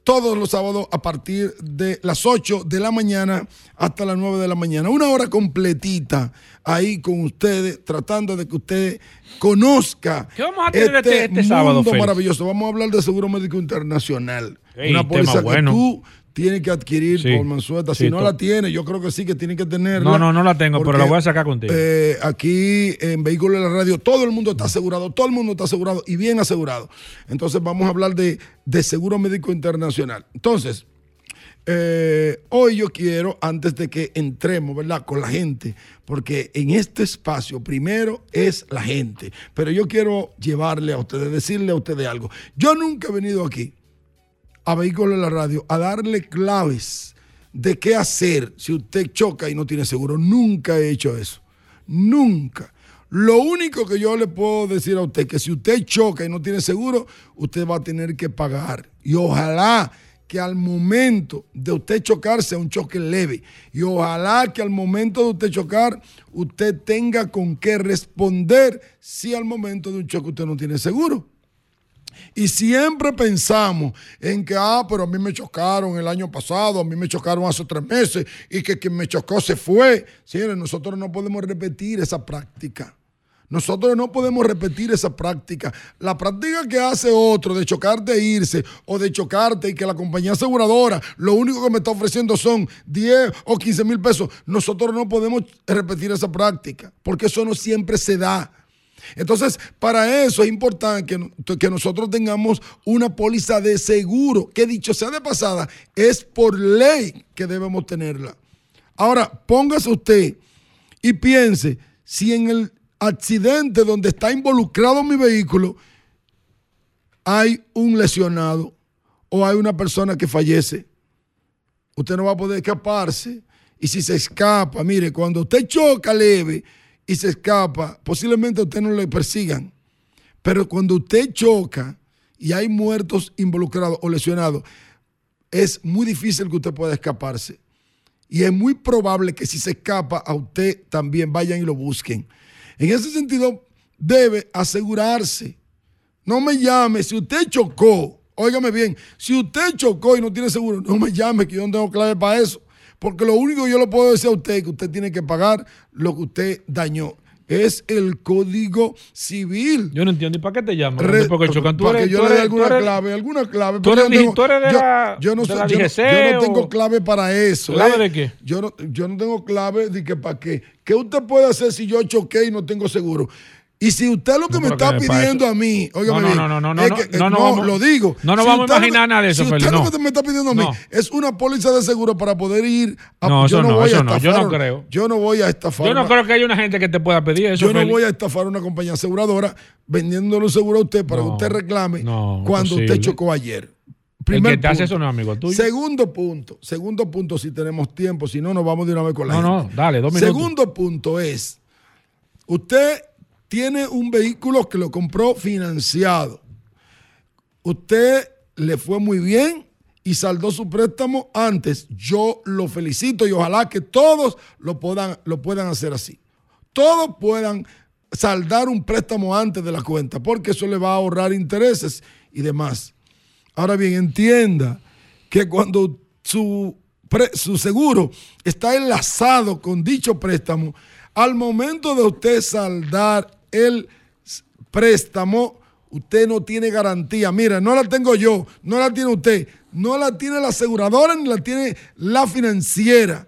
todos los sábados a partir de las 8 de la mañana hasta las 9 de la mañana. Una hora completita ahí con ustedes, tratando de que usted conozca ¿Qué vamos a tener este- este sábado, mundo maravilloso. Vamos a hablar de seguro médico internacional. Una póliza bueno. que tú tienes que adquirir Sí. por Mansueta. Sí, Si no la tienes, yo creo que sí que tiene que tenerla. No, no, no la tengo, pero la voy a sacar contigo. eh, aquí en Vehículos de la Radio, todo el mundo está asegurado, todo el mundo está asegurado y bien asegurado. Entonces vamos a hablar de, de seguro médico internacional. Entonces, eh, hoy yo quiero, antes de que entremos, ¿verdad? Con la gente, porque en este espacio primero es la gente, pero yo quiero llevarle a ustedes, decirle a ustedes algo. Yo nunca he venido aquí a Vehículos de la Radio a darle claves de qué hacer si usted choca y no tiene seguro. Nunca he hecho eso. Nunca. Lo único que yo le puedo decir a usted que si usted choca y no tiene seguro, usted va a tener que pagar. Y ojalá que al momento de usted chocar sea un choque leve. Y ojalá que al momento de usted chocar, usted tenga con qué responder si al momento de un choque usted no tiene seguro. Y siempre pensamos en que, ah, pero a mí me chocaron el año pasado, a mí me chocaron hace tres meses y que quien me chocó se fue. Señores, nosotros no podemos repetir esa práctica. Nosotros no podemos repetir esa práctica. La práctica que hace otro de chocarte e irse o de chocarte y que la compañía aseguradora lo único que me está ofreciendo son 10 o 15 mil pesos, nosotros no podemos repetir esa práctica porque eso no siempre se da. Entonces, para eso es importante que, que nosotros tengamos una póliza de seguro, que dicho sea de pasada, es por ley que debemos tenerla. Ahora, póngase usted y piense si en el accidente donde está involucrado mi vehículo hay un lesionado o hay una persona que fallece. Usted no va a poder escaparse. Y si se escapa, mire, cuando usted choca leve y se escapa, posiblemente a usted no le persigan. Pero cuando usted choca y hay muertos involucrados o lesionados, es muy difícil que usted pueda escaparse. Y es muy probable que si se escapa a usted también vayan y lo busquen. En ese sentido, debe asegurarse. No me llame. Si usted chocó, óigame bien, si usted chocó y no tiene seguro, no me llame, que yo no tengo clave para eso. Porque lo único que yo le puedo decir a usted es que usted tiene que pagar lo que usted dañó. Es el código civil. Yo no entiendo. ¿Y para qué te llaman? Re- Porque chocan. Tú para eres- que yo tú le dé alguna eres- clave, alguna clave. tú eres yo no digi- tú eres de yo- la- yo no de soy- la yo no- yo tengo clave para eso. ¿Clave ¿eh? de qué? Yo no, yo no tengo clave de que para qué. ¿Qué usted puede hacer si yo choqué y no tengo seguro? Y si usted lo que No, me está que pidiendo eso- a mí, óigame No, no, no, no, no, es no, que- eh, no, no vamos- lo digo. no nos Si vamos a usted imaginar nada de eso, Si usted lo no. que me está pidiendo a mí No. es una póliza de seguro para poder ir a No, yo eso no, voy a eso no, yo estafar- no creo. Yo no voy a estafar. Yo no creo que haya una gente que te pueda pedir eso. yo no Félix. voy a estafar a una compañía aseguradora vendiéndole un seguro a usted para No, que usted reclame no, cuando usted imposible. chocó ayer. El que te hace eso no amigo tuyo. Segundo punto, segundo punto, si tenemos tiempo, si no, nos vamos de una vez con la No, no, gente. dale, dos minutos. Segundo punto es, usted tiene un vehículo que lo compró financiado. Usted le fue muy bien y saldó su préstamo antes. Yo lo felicito y ojalá que todos lo puedan, lo puedan hacer así. Todos puedan saldar un préstamo antes de la cuenta, porque eso le va a ahorrar intereses y demás. Ahora bien, entienda que cuando su, pre- su seguro está enlazado con dicho préstamo, al momento de usted saldar el préstamo, usted no tiene garantía. Mira, no la tengo yo, no la tiene usted, no la tiene la aseguradora ni la tiene la financiera.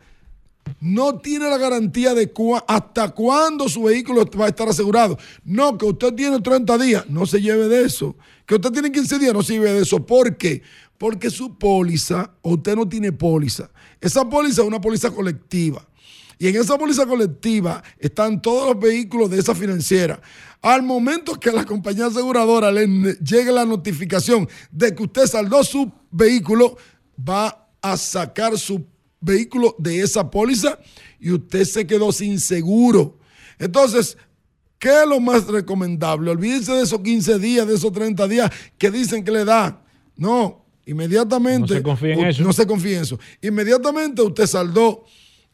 No tiene la garantía de hasta cuándo su vehículo va a estar asegurado. No, que usted tiene 30 días, no se lleve de eso. Que usted tiene 15 días, no se lleve de eso. ¿Por qué? Porque su póliza, usted no tiene póliza. Esa póliza es una póliza colectiva. Y en esa póliza colectiva están todos los vehículos de esa financiera. Al momento que a la compañía aseguradora le llegue la notificación de que usted saldó su vehículo, va a sacar su vehículo de esa póliza y usted se quedó sin seguro. Entonces, ¿qué es lo más recomendable? Olvídense de esos 15 días, de esos 30 días que dicen que le da. No, inmediatamente. No se confía en eso. No se confía en eso. Inmediatamente usted saldó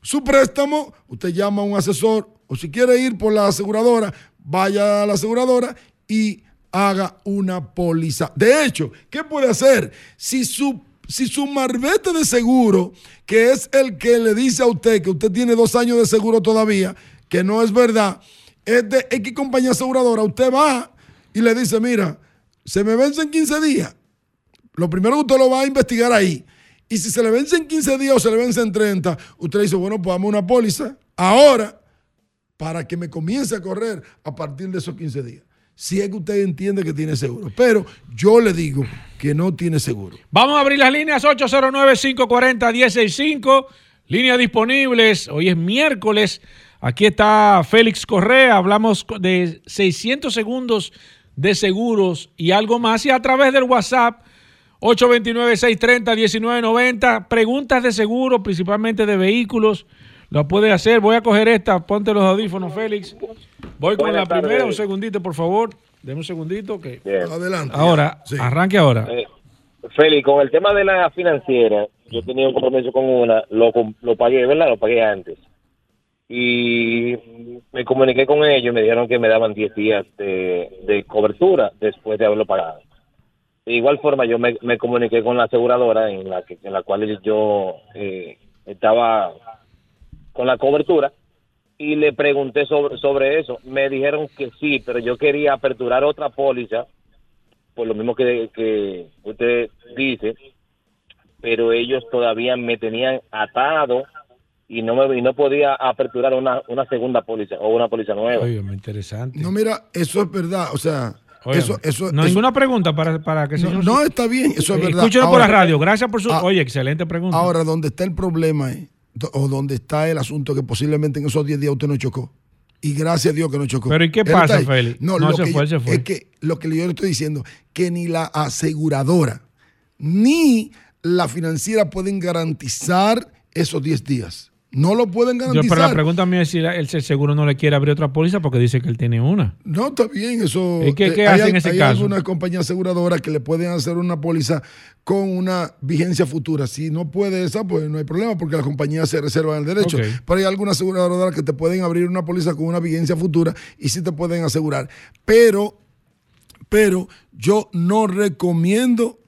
su préstamo, usted llama a un asesor o si quiere ir por la aseguradora, vaya a la aseguradora y haga una póliza. De hecho, ¿qué puede hacer? Si su si su marbete de seguro, que es el que le dice a usted que usted tiene dos años de seguro todavía, que no es verdad, es de X compañía aseguradora, usted va y le dice, mira, se me vence en 15 días. Lo primero que usted lo va a investigar ahí. Y si se le vence en 15 días o se le vence en 30, usted dice, bueno, pues dame una póliza ahora para que me comience a correr a partir de esos 15 días. Si es que usted entiende que tiene seguro. Pero yo le digo que no tiene seguro. Vamos a abrir las líneas 809-540-165. Líneas disponibles. Hoy es miércoles. Aquí está Félix Correa. Hablamos de 600 segundos de seguros y algo más. Y a través del WhatsApp 829-630-1990. Preguntas de seguro, principalmente de vehículos. Lo puede hacer. Voy a coger esta. Ponte los audífonos, Félix. Voy con Buenas la primera. Un segundito, por favor. Deme un segundito. que Bien. Adelante. Ahora, Sí. arranque ahora. Eh, Félix, con el tema de la financiera, yo tenía un compromiso con una, lo, lo pagué, ¿verdad? Lo pagué antes. Y me comuniqué con ellos y me dijeron que me daban 10 días de, de cobertura después de haberlo pagado. De igual forma, yo me, me comuniqué con la aseguradora en la, que, en la cual yo eh, estaba con la cobertura y le pregunté sobre, sobre eso. Me dijeron que sí, pero yo quería aperturar otra póliza por lo mismo que, que usted dice, pero ellos todavía me tenían atado y no me y no podía aperturar una, una segunda póliza o una póliza nueva. Oye, muy interesante. No, mira, eso es verdad. O sea, Oye, eso, eso, no, eso- ninguna pregunta para, para que el no, no, está bien, eso es Eh, verdad. Escúchelo por la radio. Gracias por su... Ah, Oye, excelente pregunta. Ahora, donde está el problema do- o donde está el asunto que posiblemente en esos 10 días usted no chocó. Y gracias a Dios que no chocó. Pero ¿y qué pasa. Félix? No, No, lo se que fue, yo- se fue. Es que lo que yo le estoy diciendo, que ni la aseguradora ni la financiera pueden garantizar esos 10 días. No lo pueden Yo, garantizar. pero la pregunta mía es si el seguro no le quiere abrir otra póliza porque dice que él tiene una. No, está bien, eso. eh, ¿Y qué- qué hay, hace en ese hay caso? algunas compañías aseguradoras que le pueden hacer una póliza con una vigencia futura. Si no puede esa, pues no hay problema porque las compañías se reservan el derecho. Pero hay algunas aseguradoras que te pueden abrir una póliza con una vigencia futura y sí te pueden asegurar. Pero, pero yo no recomiendo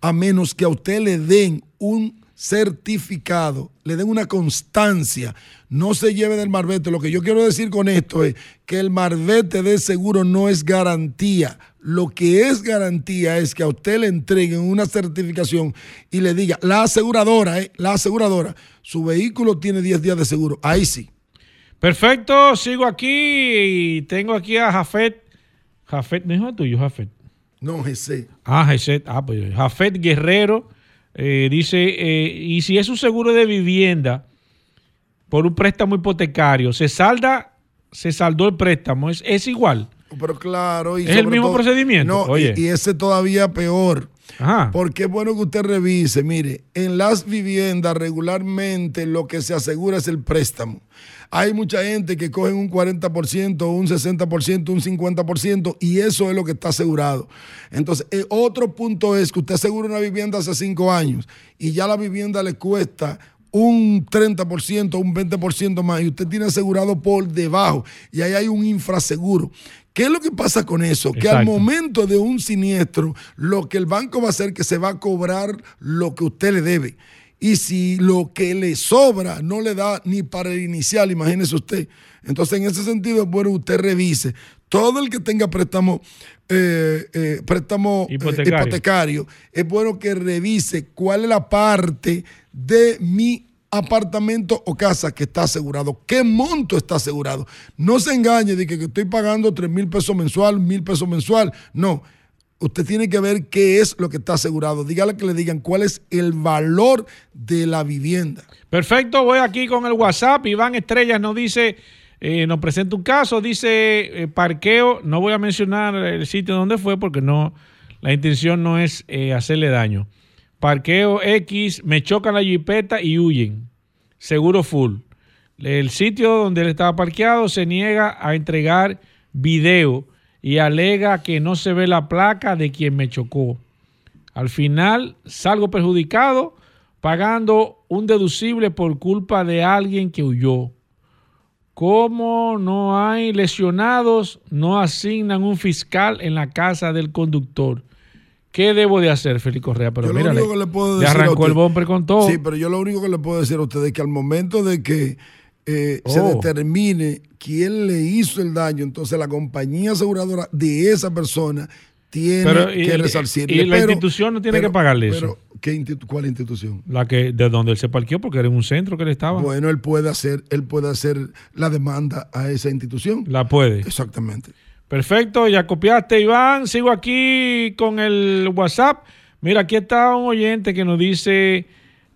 a menos que a usted le den un certificado, le den una constancia, no se lleve del marbete. Lo que yo quiero decir con esto es que el marbete de seguro no es garantía. Lo que es garantía es que a usted le entreguen una certificación y le diga, la aseguradora, eh, la aseguradora, su vehículo tiene 10 días de seguro. Ahí sí. Perfecto, sigo aquí y tengo aquí a Jafet. Jafet, ¿no es tuyo, Jafet? No, ese. Ah, Jafet, ah, pues, Jafet Guerrero eh, dice, eh, y si es un seguro de vivienda por un préstamo hipotecario, se salda, se saldó el préstamo, es, es igual. Pero claro. Y ¿Es el mismo procedimiento? No, Oye. Y, y ese todavía peor. Ajá. Porque es bueno que usted revise. Mire, en las viviendas regularmente lo que se asegura es el préstamo. Hay mucha gente que cogen un 40%, un 60%, un 50% y eso es lo que está asegurado. Entonces, el otro punto es que usted asegura una vivienda hace cinco años y ya la vivienda le cuesta un 30%, un 20% más y usted tiene asegurado por debajo y ahí hay un infraseguro. ¿Qué es lo que pasa con eso? Que al momento de un siniestro, lo que el banco va a hacer es que se va a cobrar lo que usted le debe. Y si lo que le sobra no le da ni para el inicial, imagínese usted. Entonces, en ese sentido, es bueno que usted revise. Todo el que tenga préstamo, eh, eh, préstamo eh, Hipotecario. hipotecario, es bueno que revise cuál es la parte de mi apartamento o casa que está asegurado, qué monto está asegurado. No se engañe de que, que estoy pagando 3 mil pesos mensual, mil pesos mensual. No, usted tiene que ver qué es lo que está asegurado. Dígale que le digan cuál es el valor de la vivienda. Perfecto, voy aquí con el WhatsApp. Iván Estrellas nos dice, eh, nos presenta un caso, dice eh, parqueo. No voy a mencionar el sitio donde fue porque no, la intención no es eh, hacerle daño. Parqueo X, me chocan la jipeta y huyen. Seguro full. El sitio donde él estaba parqueado se niega a entregar video y alega que no se ve la placa de quien me chocó. Al final salgo perjudicado pagando un deducible por culpa de alguien que huyó. Como no hay lesionados, no asignan un fiscal en la casa del conductor. ¿Qué debo de hacer, Félix Correa? Pero Yo lo mira, único que le puedo a arrancó usted- el bumper con todo. Sí, pero yo lo único que le puedo decir a ustedes es que al momento de que eh, se Oh. determine quién le hizo el daño, entonces la compañía aseguradora de esa persona tiene Pero, y- que resarcirle. y la Pero- institución no tiene pero- que pagarle eso. ¿qué institu- ¿Cuál institución? La que, de donde él se parqueó, porque era en un centro que él estaba. Bueno, él puede hacer, él puede hacer la demanda a esa institución. La puede. Exactamente. Perfecto, ya copiaste, Iván. Sigo aquí con el WhatsApp. Mira, aquí está un oyente que nos dice.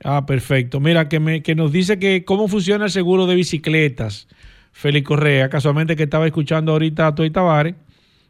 Ah, perfecto. Mira, que, me, que nos dice que cómo funciona el seguro de bicicletas. Félix Correa, casualmente que estaba escuchando ahorita a Toy Tavares,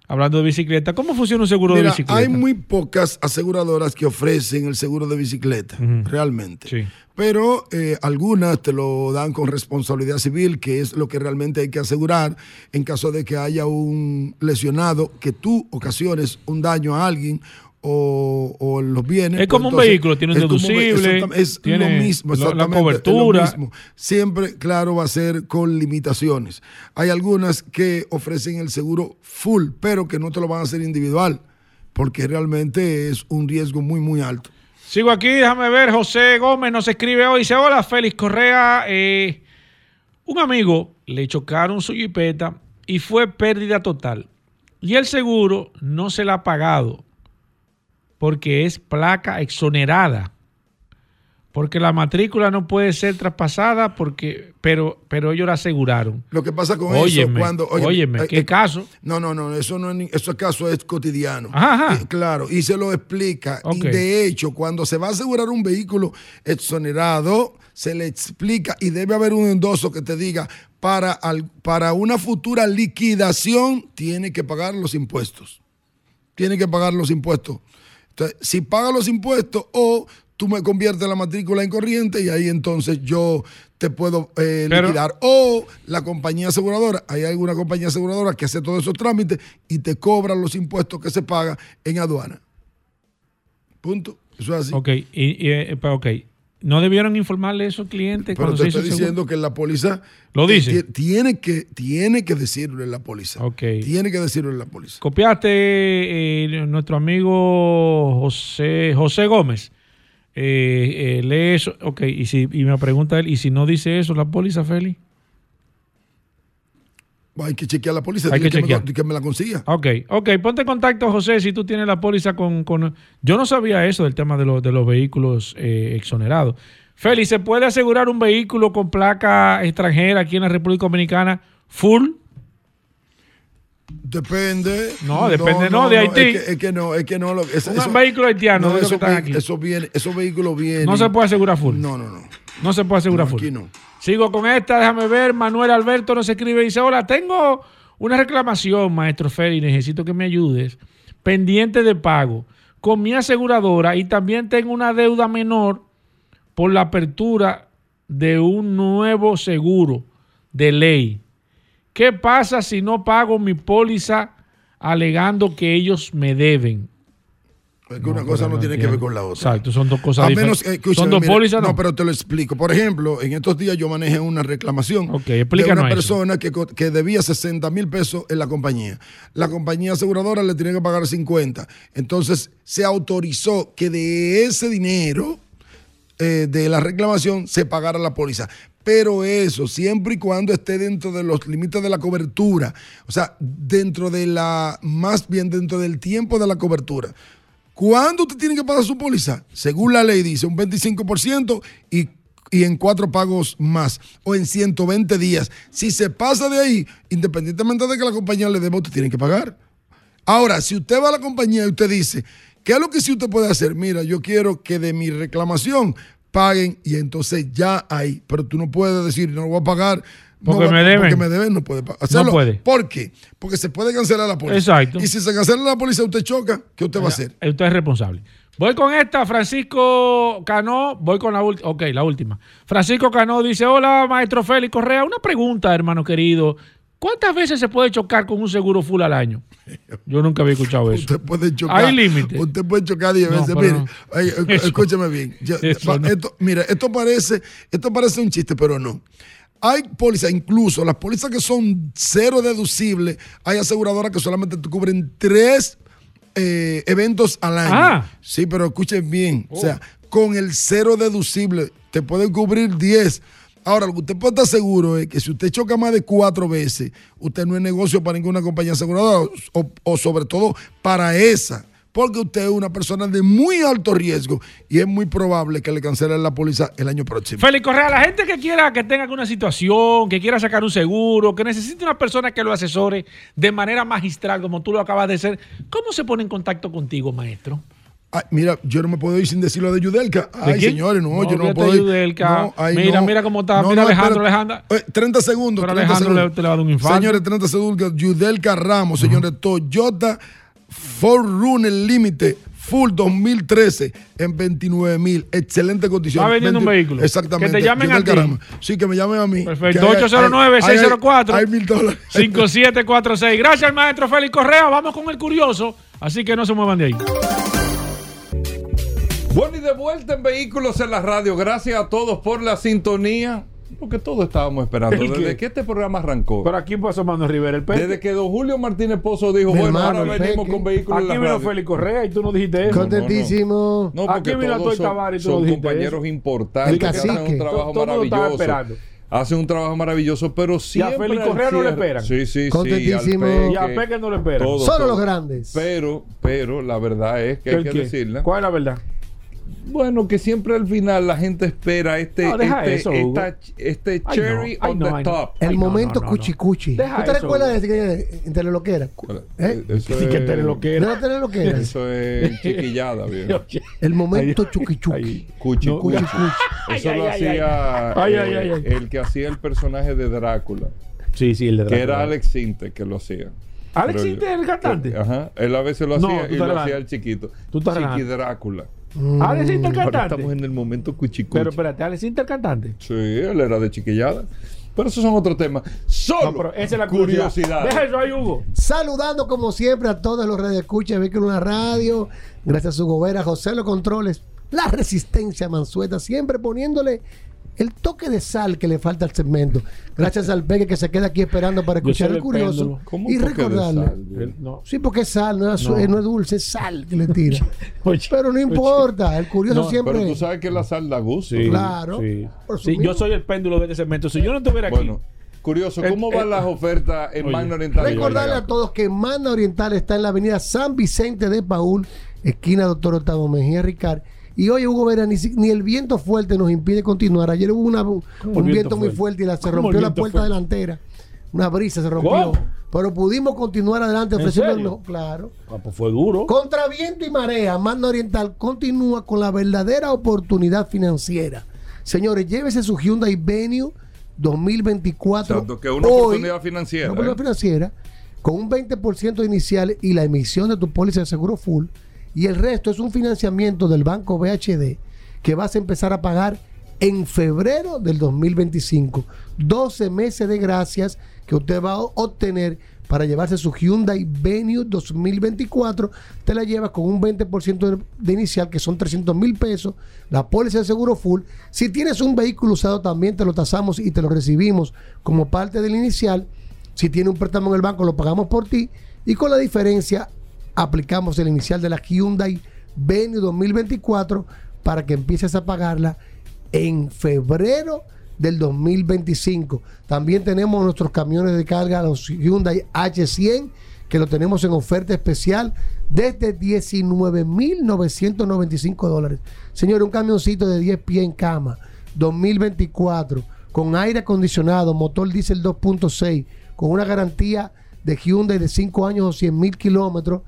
hablando de bicicleta. ¿Cómo funciona un seguro de bicicleta? hay muy pocas aseguradoras que ofrecen el seguro de bicicleta, realmente. Sí. Pero eh, algunas te lo dan con responsabilidad civil, que es lo que realmente hay que asegurar en caso de que haya un lesionado, que tú ocasiones un daño a alguien o, o los bienes. Es pues como un vehículo, tiene un como deducible, exactamente, Es tiene lo mismo, la- la exactamente, es lo cobertura. mismo. Siempre, claro, va a ser con limitaciones. Hay algunas que ofrecen el seguro full, pero que no te lo van a hacer individual, porque realmente es un riesgo muy, muy alto. Sigo aquí, déjame ver. José Gómez nos escribe hoy. Dice: Hola, Félix Correa. eh, un amigo le chocaron su jipeta y fue pérdida total. Y el seguro no se la ha pagado porque es placa exonerada. Porque la matrícula no puede ser traspasada, porque, pero, pero ellos la aseguraron. Lo que pasa con Óyeme, eso cuando... óyeme, ¿qué caso? No, no, no, eso no es, eso caso es cotidiano. Ajá, claro, y se lo explica. Y de hecho, cuando se va a asegurar un vehículo exonerado, se le explica y debe haber un endoso que te diga, para, al- para una futura liquidación, tiene que pagar los impuestos. Tiene que pagar los impuestos. Entonces, si paga los impuestos o tú me conviertes la matrícula en corriente y ahí entonces yo te puedo eh, Pero- liquidar. O la compañía aseguradora, hay alguna compañía aseguradora que hace todos esos trámites y te cobra los impuestos que se pagan en aduana. Punto. Eso es así. Ok, y, y, eh, pero ok. ¿No debieron informarle eso al cliente Pero cuando te estoy seguro? diciendo que la póliza Lo dice. ti- Tiene que, tiene que decirlo en la póliza. Ok. Tiene que decirlo en la póliza. Copiaste eh, nuestro amigo José, José Gómez. Eh, eh, lee eso. Ok, y, si, y me pregunta él, ¿y si no dice eso la póliza, Félix? Hay que chequear la póliza. Hay que me, que me la consiga. Ok, ok, ponte en contacto, José, si tú tienes la póliza con... con- Yo no sabía eso del tema de, los de los vehículos eh, exonerados. Félix, ¿se puede asegurar un vehículo con placa extranjera aquí en la República Dominicana full? Depende. No, depende, no, de Haití. Es que, es que no, es que no. Lo, es- Un vehículo haitiano, no, los que están aquí. esos viene- esos vehículos vienen. No se puede asegurar full. No, no, no. No se puede asegurar full. aquí no. Sigo con esta, déjame ver. Manuel Alberto nos escribe y dice: Hola, tengo una reclamación, maestro Félix, necesito que me ayudes. Pendiente de pago con mi aseguradora y también tengo una deuda menor por la apertura de un nuevo seguro de ley. ¿Qué pasa si no pago mi póliza alegando que ellos me deben? Es que una No, cosa no no tiene que ver con la otra. Exacto, son dos cosas A menos, diferentes. eh, son dos mira, pólizas, ¿no? No, pero te lo explico. Por ejemplo, en estos días yo manejé una reclamación Ok, de una eso. persona que, que debía 60 mil pesos en la compañía. La compañía aseguradora le tenía que pagar 50. Entonces se autorizó que de ese dinero eh, de la reclamación se pagara la póliza. Pero eso, siempre y cuando esté dentro de los límites de la cobertura, o sea, dentro de la, más bien dentro del tiempo de la cobertura. ¿Cuándo usted tiene que pagar su póliza? Según la ley dice, un 25% y, y en cuatro pagos más o en 120 días. Si se pasa de ahí, independientemente de que la compañía le deba, usted tiene que pagar. Ahora, si usted va a la compañía y usted dice, ¿qué es lo que sí usted puede hacer? Mira, yo quiero que de mi reclamación paguen y entonces ya hay, pero tú no puedes decir, no lo voy a pagar. No Porque me deben. Porque me deben, no puede hacerlo. puede. ¿Por qué? Porque se puede cancelar la póliza. Exacto. Y si se cancela la póliza, usted choca, ¿qué usted va a hacer? Usted es responsable. Voy con esta, Francisco Cano. Voy con la última. Ok, la última. Francisco Cano dice: Hola, maestro Félix Correa. Una pregunta, hermano querido. ¿Cuántas veces se puede chocar con un seguro full al año? *laughs* Yo nunca había escuchado eso. Usted puede chocar. Hay límite. Usted puede chocar 10 No, veces. Mire, no. ay, *laughs* escúcheme bien. Yo- no. mira, esto parece, esto parece un chiste, pero no. Hay pólizas, incluso las pólizas que son cero deducibles, hay aseguradoras que solamente te cubren tres eh, eventos al año. Ah. Sí, pero escuchen bien. O sea, con el cero deducible te pueden cubrir 10. Ahora, lo que usted puede estar seguro es que si usted choca más de cuatro veces, usted no es negocio para ninguna compañía aseguradora o, o sobre todo para esa. Porque usted es una persona de muy alto riesgo y es muy probable que le cancelen la póliza el año próximo. Félix Correa, la gente que quiera que tenga alguna situación, que quiera sacar un seguro, que necesite una persona que lo asesore de manera magistral, como tú lo acabas de hacer, ¿cómo se pone en contacto contigo, maestro? Ay, mira, yo no me puedo ir sin decir lo de Yudelka. ¿De Ay, señores, no, No, yo no me puedo ir. Yudelka. No, ay, Mira, no. mira cómo está. Mira Alejandro, espérate. Alejandro. Eh, 30 segundos. Pero 30 Alejandro le- te le va a dar un infarto. Señores, 30 segundos. Yudelka Ramos, señores, Toyota Forerunner Límite Full 2013 en 29 mil. Excelente condición. Va vendiendo un 20 vehículo. Exactamente. Que te llamen a ti. Sí, que me llamen a mí. Perfecto. Que hay- hay- 809-604. Hay, hay mil dólares. 5746. Gracias, maestro Félix Correa. Vamos con el curioso. Así que no se muevan de ahí. Bueno, y de vuelta en Vehículos en la Radio. Gracias a todos por la sintonía. Porque todos estábamos esperando. Desde que este programa arrancó. Pero aquí pasó Manuel Rivera el Peque. Desde que don Julio Martínez Pozo dijo, Mi bueno, hermano, ahora venimos Peque. con Vehículos en Aquí la vino. Félix Correa y tú no dijiste eso. Contentísimo. No, Aquí vino todos Toy Tavares y tú son no dijiste compañeros eso. importantes El que hacen un trabajo Todo- maravilloso. esperando. Hacen un trabajo maravilloso, pero siempre. Félix al Correa no le esperan. Sí, sí, sí. Contentísimo. al Y a Peque no le esperan. todo, Solo todo. los grandes. Pero, pero la verdad es que hay ¿El que qué? decirla. ¿Cuál es la verdad? Bueno, que siempre al final la gente espera este, No, este, eso, Hugo. esta- este cherry on the top. El momento no, no, cuchi no. cuchi. Deja ¿Tú te eso, recuerdas de ese entre lo que era? ¿Eh? Eso Sí, es- que ¿No era. lo tenés lo que era? Eso es *laughs* chiquillada, viejo. *laughs* El momento Ay, chuki chuki. ay. Cuchi, No, cuchi. Cuchi cuchi. Eso lo hacía ay. eh, Ay, ay, ay, ay. el que hacía el personaje de Drácula, Sí, sí, el de que era Alex Sinte que lo hacía. Alex Sinte, el cantante. Ajá. Él a veces lo hacía y lo hacía el chiquito. Tú estás Chiqui relajando. Drácula. Alex Ahora cantante. estamos en el momento cuchicuchi. Pero espérate, Alex Sinte, el cantante. Sí, él era de chiquillada. Pero esos son otros temas. Solo No, pero esa es la curiosidad. curiosidad. Deja eso ahí, Hugo. Saludando como siempre a todos los redes escucha de la Radio. Gracias a su gobera, José Los Controles. La resistencia Mansueta, siempre poniéndole el toque de sal que le falta al segmento. Gracias al Peque que se queda aquí esperando para escuchar el curioso. péndulo. ¿Cómo Y recordarle. no. Sí, porque es sal, no es, azu- No. eh, no es dulce, es sal que le tira. *laughs* Oye, Pero no oye. importa, el curioso siempre. Pero tú sabes que la sal da gusto. Sí, Claro. sí. Yo soy el péndulo de este segmento. Si yo no estuviera aquí, Bueno, curioso, ¿cómo van las ofertas en Oye, Magna Oriental? Recordarle a todos que Manda Oriental está en la avenida San Vicente de Paul, esquina Doctor Octavio Mejía Ricard. Y hoy, Hugo Vera, ni, ni el viento fuerte nos impide continuar. Ayer hubo una- un viento, viento muy fuerte? y la, se ¿Cómo el rompió la puerta fuerte? delantera. Una brisa se rompió. ¿Cómo? Pero pudimos continuar adelante ¿En ofreciendo el serio? mejor. Claro. Ah, pues fue duro. Contra viento y marea, Manda Oriental continúa con la verdadera oportunidad financiera. Señores, llévese su Hyundai Venue 2024. Exacto, que es una hoy, oportunidad financiera, Una oportunidad ¿eh? financiera con un 20% inicial y la emisión de tu póliza de seguro full. Y el resto es un financiamiento del banco BHD que vas a empezar a pagar en febrero del 2025. 12 meses de gracias que usted va a obtener para llevarse su Hyundai Venue 2024. Te la llevas con un 20% de, de inicial, que son 300 mil pesos. La póliza de seguro full. Si tienes un vehículo usado, también te lo tasamos y te lo recibimos como parte del inicial. Si tiene un préstamo en el banco, lo pagamos por ti. Y con la diferencia, aplicamos el inicial de la Hyundai Venue 2024 para que empieces a pagarla en febrero del 2025. También tenemos nuestros camiones de carga, los Hyundai H100, que lo tenemos en oferta especial desde 19.995 dólares. Señor, un camioncito de 10 pies en cama, 2024, con aire acondicionado, motor diésel 2.6, con una garantía de Hyundai de 5 años o 100 mil kilómetros,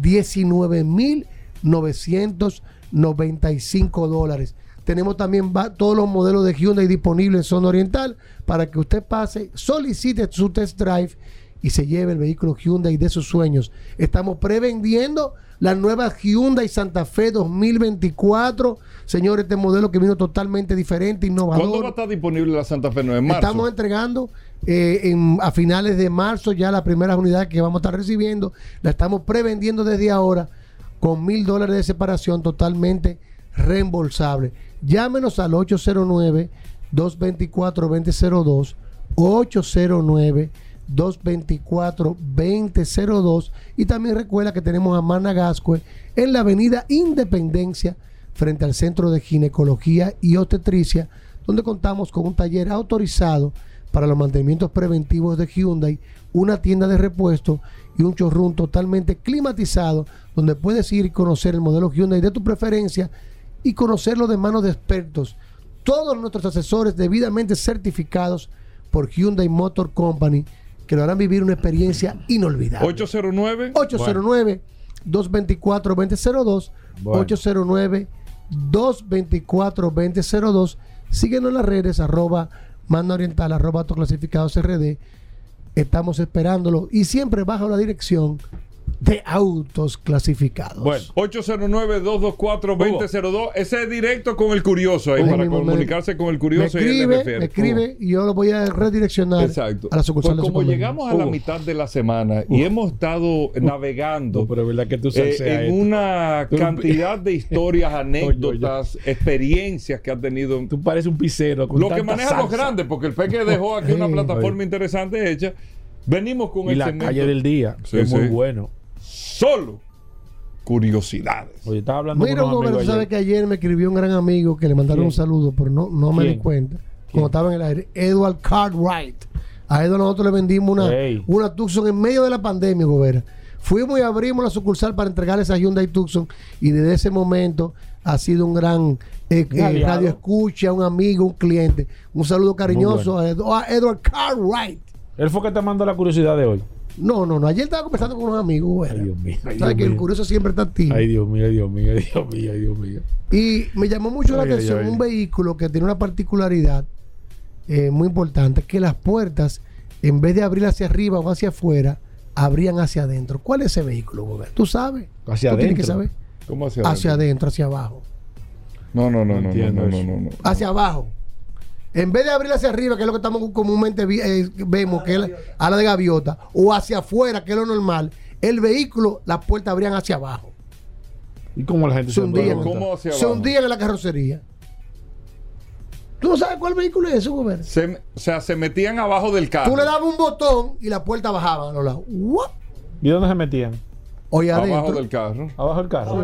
19.995 dólares. Tenemos también todos los modelos de Hyundai disponibles en zona oriental para que usted pase, solicite su test drive y se lleve el vehículo Hyundai de sus sueños. Estamos prevendiendo la nueva Hyundai Santa Fe 2024. Señores, este modelo que vino totalmente diferente, innovador. ¿Cuándo va a estar disponible la Santa Fe 9 en marzo? Estamos entregando eh, en- a finales de marzo ya la primera unidad que vamos a estar recibiendo. La estamos prevendiendo desde ahora con mil dólares de separación totalmente reembolsable. Llámenos al 809-224-2002. 224-2002. Y también recuerda que tenemos a Mana Gascue en la avenida Independencia, frente al Centro de Ginecología y Obstetricia, donde contamos con un taller autorizado para los mantenimientos preventivos de Hyundai, una tienda de repuesto y un showroom totalmente climatizado, donde puedes ir y conocer el modelo Hyundai de tu preferencia y conocerlo de manos de expertos. Todos nuestros asesores debidamente certificados por Hyundai Motor Company, que lo harán vivir una experiencia inolvidable. 809 809 224 2002 Bueno. 809 224 2002 síguenos en las redes arroba manda oriental arroba autoclasificados rd estamos esperándolo. Y siempre bajo la dirección de autos clasificados Bueno, 809-224-2002. Ese es directo con el curioso ahí, Ahí para me- comunicarse con el me curioso y el escribe, MFR. me escribe y yo lo voy a redireccionar Exacto. a la sucursal Pues de su como llegamos a la mitad de la semana y hemos estado navegando pero es verdad que tú eh, en esto. una Tú- cantidad de *laughs* historias, anécdotas, experiencias que ha tenido. Tú pareces un pisero. con Lo que manejan los grandes, porque el Peque dejó aquí una plataforma interesante hecha. Venimos con Y el la segmento calle del día, Sí, que es muy bueno. Solo curiosidades. Oye, estaba hablando Mira, con Hugo, tú sabes ayer. que ayer me escribió un gran amigo que le mandaron ¿Quién? un saludo, pero no, no me di ¿Quién? cuenta. Cuando estaba en el aire, Edward Cartwright. A Edward nosotros le vendimos una, Ey. una Tucson en medio de la pandemia, Gobera. Fuimos y abrimos la sucursal para entregar esa Hyundai Tucson y desde ese momento ha sido un gran eh, eh, radio escucha, un amigo, un cliente. Un saludo cariñoso Muy a, Ed- a Edward Cartwright. Él fue que te mandó la curiosidad de hoy. No, no, no. Ayer estaba conversando con unos amigos, Gobera. Ay, Dios mío. Ay, Sabes Dios que el mío. curioso siempre está activo. Ay, Dios mío, ay, Dios mío, ay, Dios mío, ay, Dios mío. Y me llamó mucho la Ay, atención ay. un vehículo que tiene una particularidad eh, muy importante, que las puertas, en vez de abrir hacia arriba o hacia afuera, abrían hacia adentro. ¿Cuál es ese vehículo, Gobert? ¿Tú sabes? Hacia ¿Tú tienes que adentro. saber? ¿Cómo hacia Hacia adentro? adentro, hacia abajo. No, no, no, No no, no, no. Hacia abajo. En vez de abrir hacia arriba, que es lo que estamos comúnmente vi- eh, vemos, que es la, a la de gaviota, o hacia afuera, que es lo normal, el vehículo, las puertas abrían hacia abajo. ¿Y cómo la gente Se hundían, se hundían en la carrocería. ¿Tú no sabes cuál vehículo es Gobert? Se- o sea, se metían abajo del carro. Tú le dabas un botón y la puerta bajaba a los lados. ¡Guap! ¿Y dónde se metían? Oye, abajo adentro. del carro. Abajo del carro. O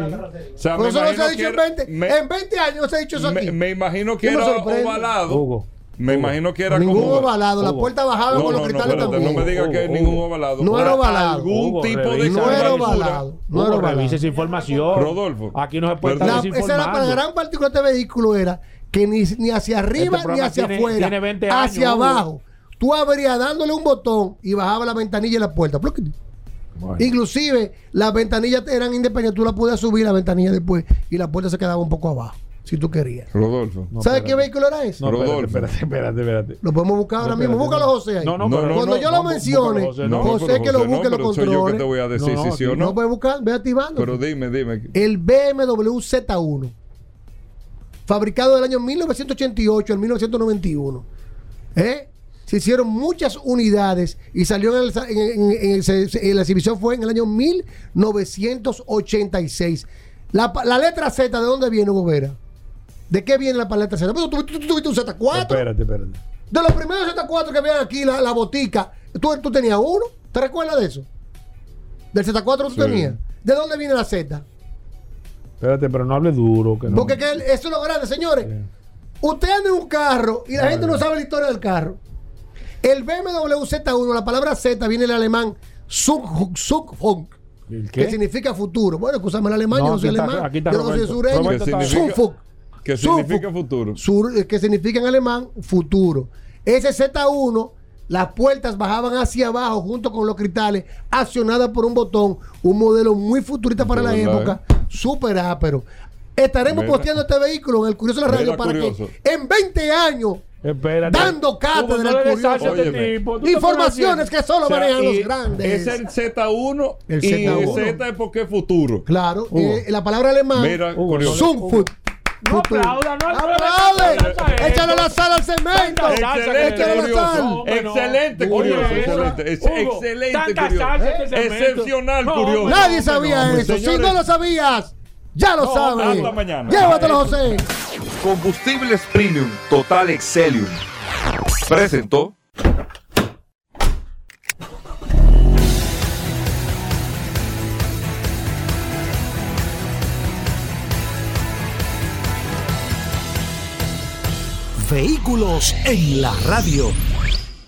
sea, Pero eso no se ha dicho en era- 20, me- en 20 años no se ha dicho eso aquí. me, me imagino que No era ovalado. Hugo. Me imagino que era ningún como. ovalado, la puerta bajaba No, con no, los no, cristales espérate, también. no me diga que ningún ovalado. No era Por ovalado. Algún Hugo, tipo de revisa. No era ovalado. No Hugo, era ovalado. revisa esa información. Rodolfo. Aquí no se puede estar La- esa era la gran partícula de este vehículo era que ni, ni hacia arriba ni Este programa hacia tiene- afuera, tiene 20 años, hacia Hugo. abajo. Tú abrías dándole un botón y bajaba la ventanilla y la puerta. Bueno. Inclusive las ventanillas eran independientes, tú la podías subir la ventanilla después y la puerta se quedaba un poco abajo, si tú querías. Rodolfo. No, ¿Sabes qué vehículo era ese? No, Rodolfo. espérate, espérate, espérate. Lo podemos buscar ahora No, mismo. Búscalo, no. José. ahí. No, no, No, pero- no, Cuando no, yo lo mencione, José, que lo busque, no, lo pero soy yo que controle. te voy a decir No, si no, sí o No no. puedes buscar, ve activando. Pero dime, dime. el BMW Z1, fabricado del año 1988 al 1991. ¿Eh? Se hicieron muchas unidades y salió en, el- la exhibición fue en el año 1986. La, la letra Z, ¿de dónde viene, Hugo Vera? ¿De qué viene la letra Z? Tú, tú- tú tuviste un Z4. Espérate, espérate. De los primeros Z4 que habían aquí, la, la botica, ¿tú, tú tenías uno. ¿Te recuerdas de eso? Del Z4 tú Sí. tenías. ¿De dónde viene la Z? Espérate, pero no hable duro. Que no. Porque que eso es lo grande, señores. Usted anda en un carro y la gente no sabe la historia del carro. El BMW Z1, la palabra Z viene del alemán ¿El que qué? significa futuro. Bueno, escúchame el alemán, No, yo no soy está- alemán. aquí está yo no soy sureño. ¿Qué significa? Zugfunk. ¿Qué significa futuro? Sur- eh, que significa en alemán futuro. Ese Z1, las puertas bajaban hacia abajo junto con los cristales, accionadas por un botón, un modelo muy futurista para la verdad, época, súper ápero. Estaremos Mira. posteando este vehículo en el Curioso de la Radio Mira, para curioso. que en 20 años, Espérate. dando cátedra no este informaciones que solo O sea, manejan los y grandes. Es el Z1 El y Z1. Z es porque es futuro. Claro, eh, la palabra alemán, Mira. Zugfunk. No aplauda, no ¡Aplaude! Échale la sal al cemento. Échale la sal. Excelente, curioso. Excelente, excelente, se Excepcional, curioso. Nadie sabía eso. Si no lo sabías, ya lo no, sabes. Llévatelo, José. Combustibles Premium Total Excelium. Presentó. Vehículos en la radio.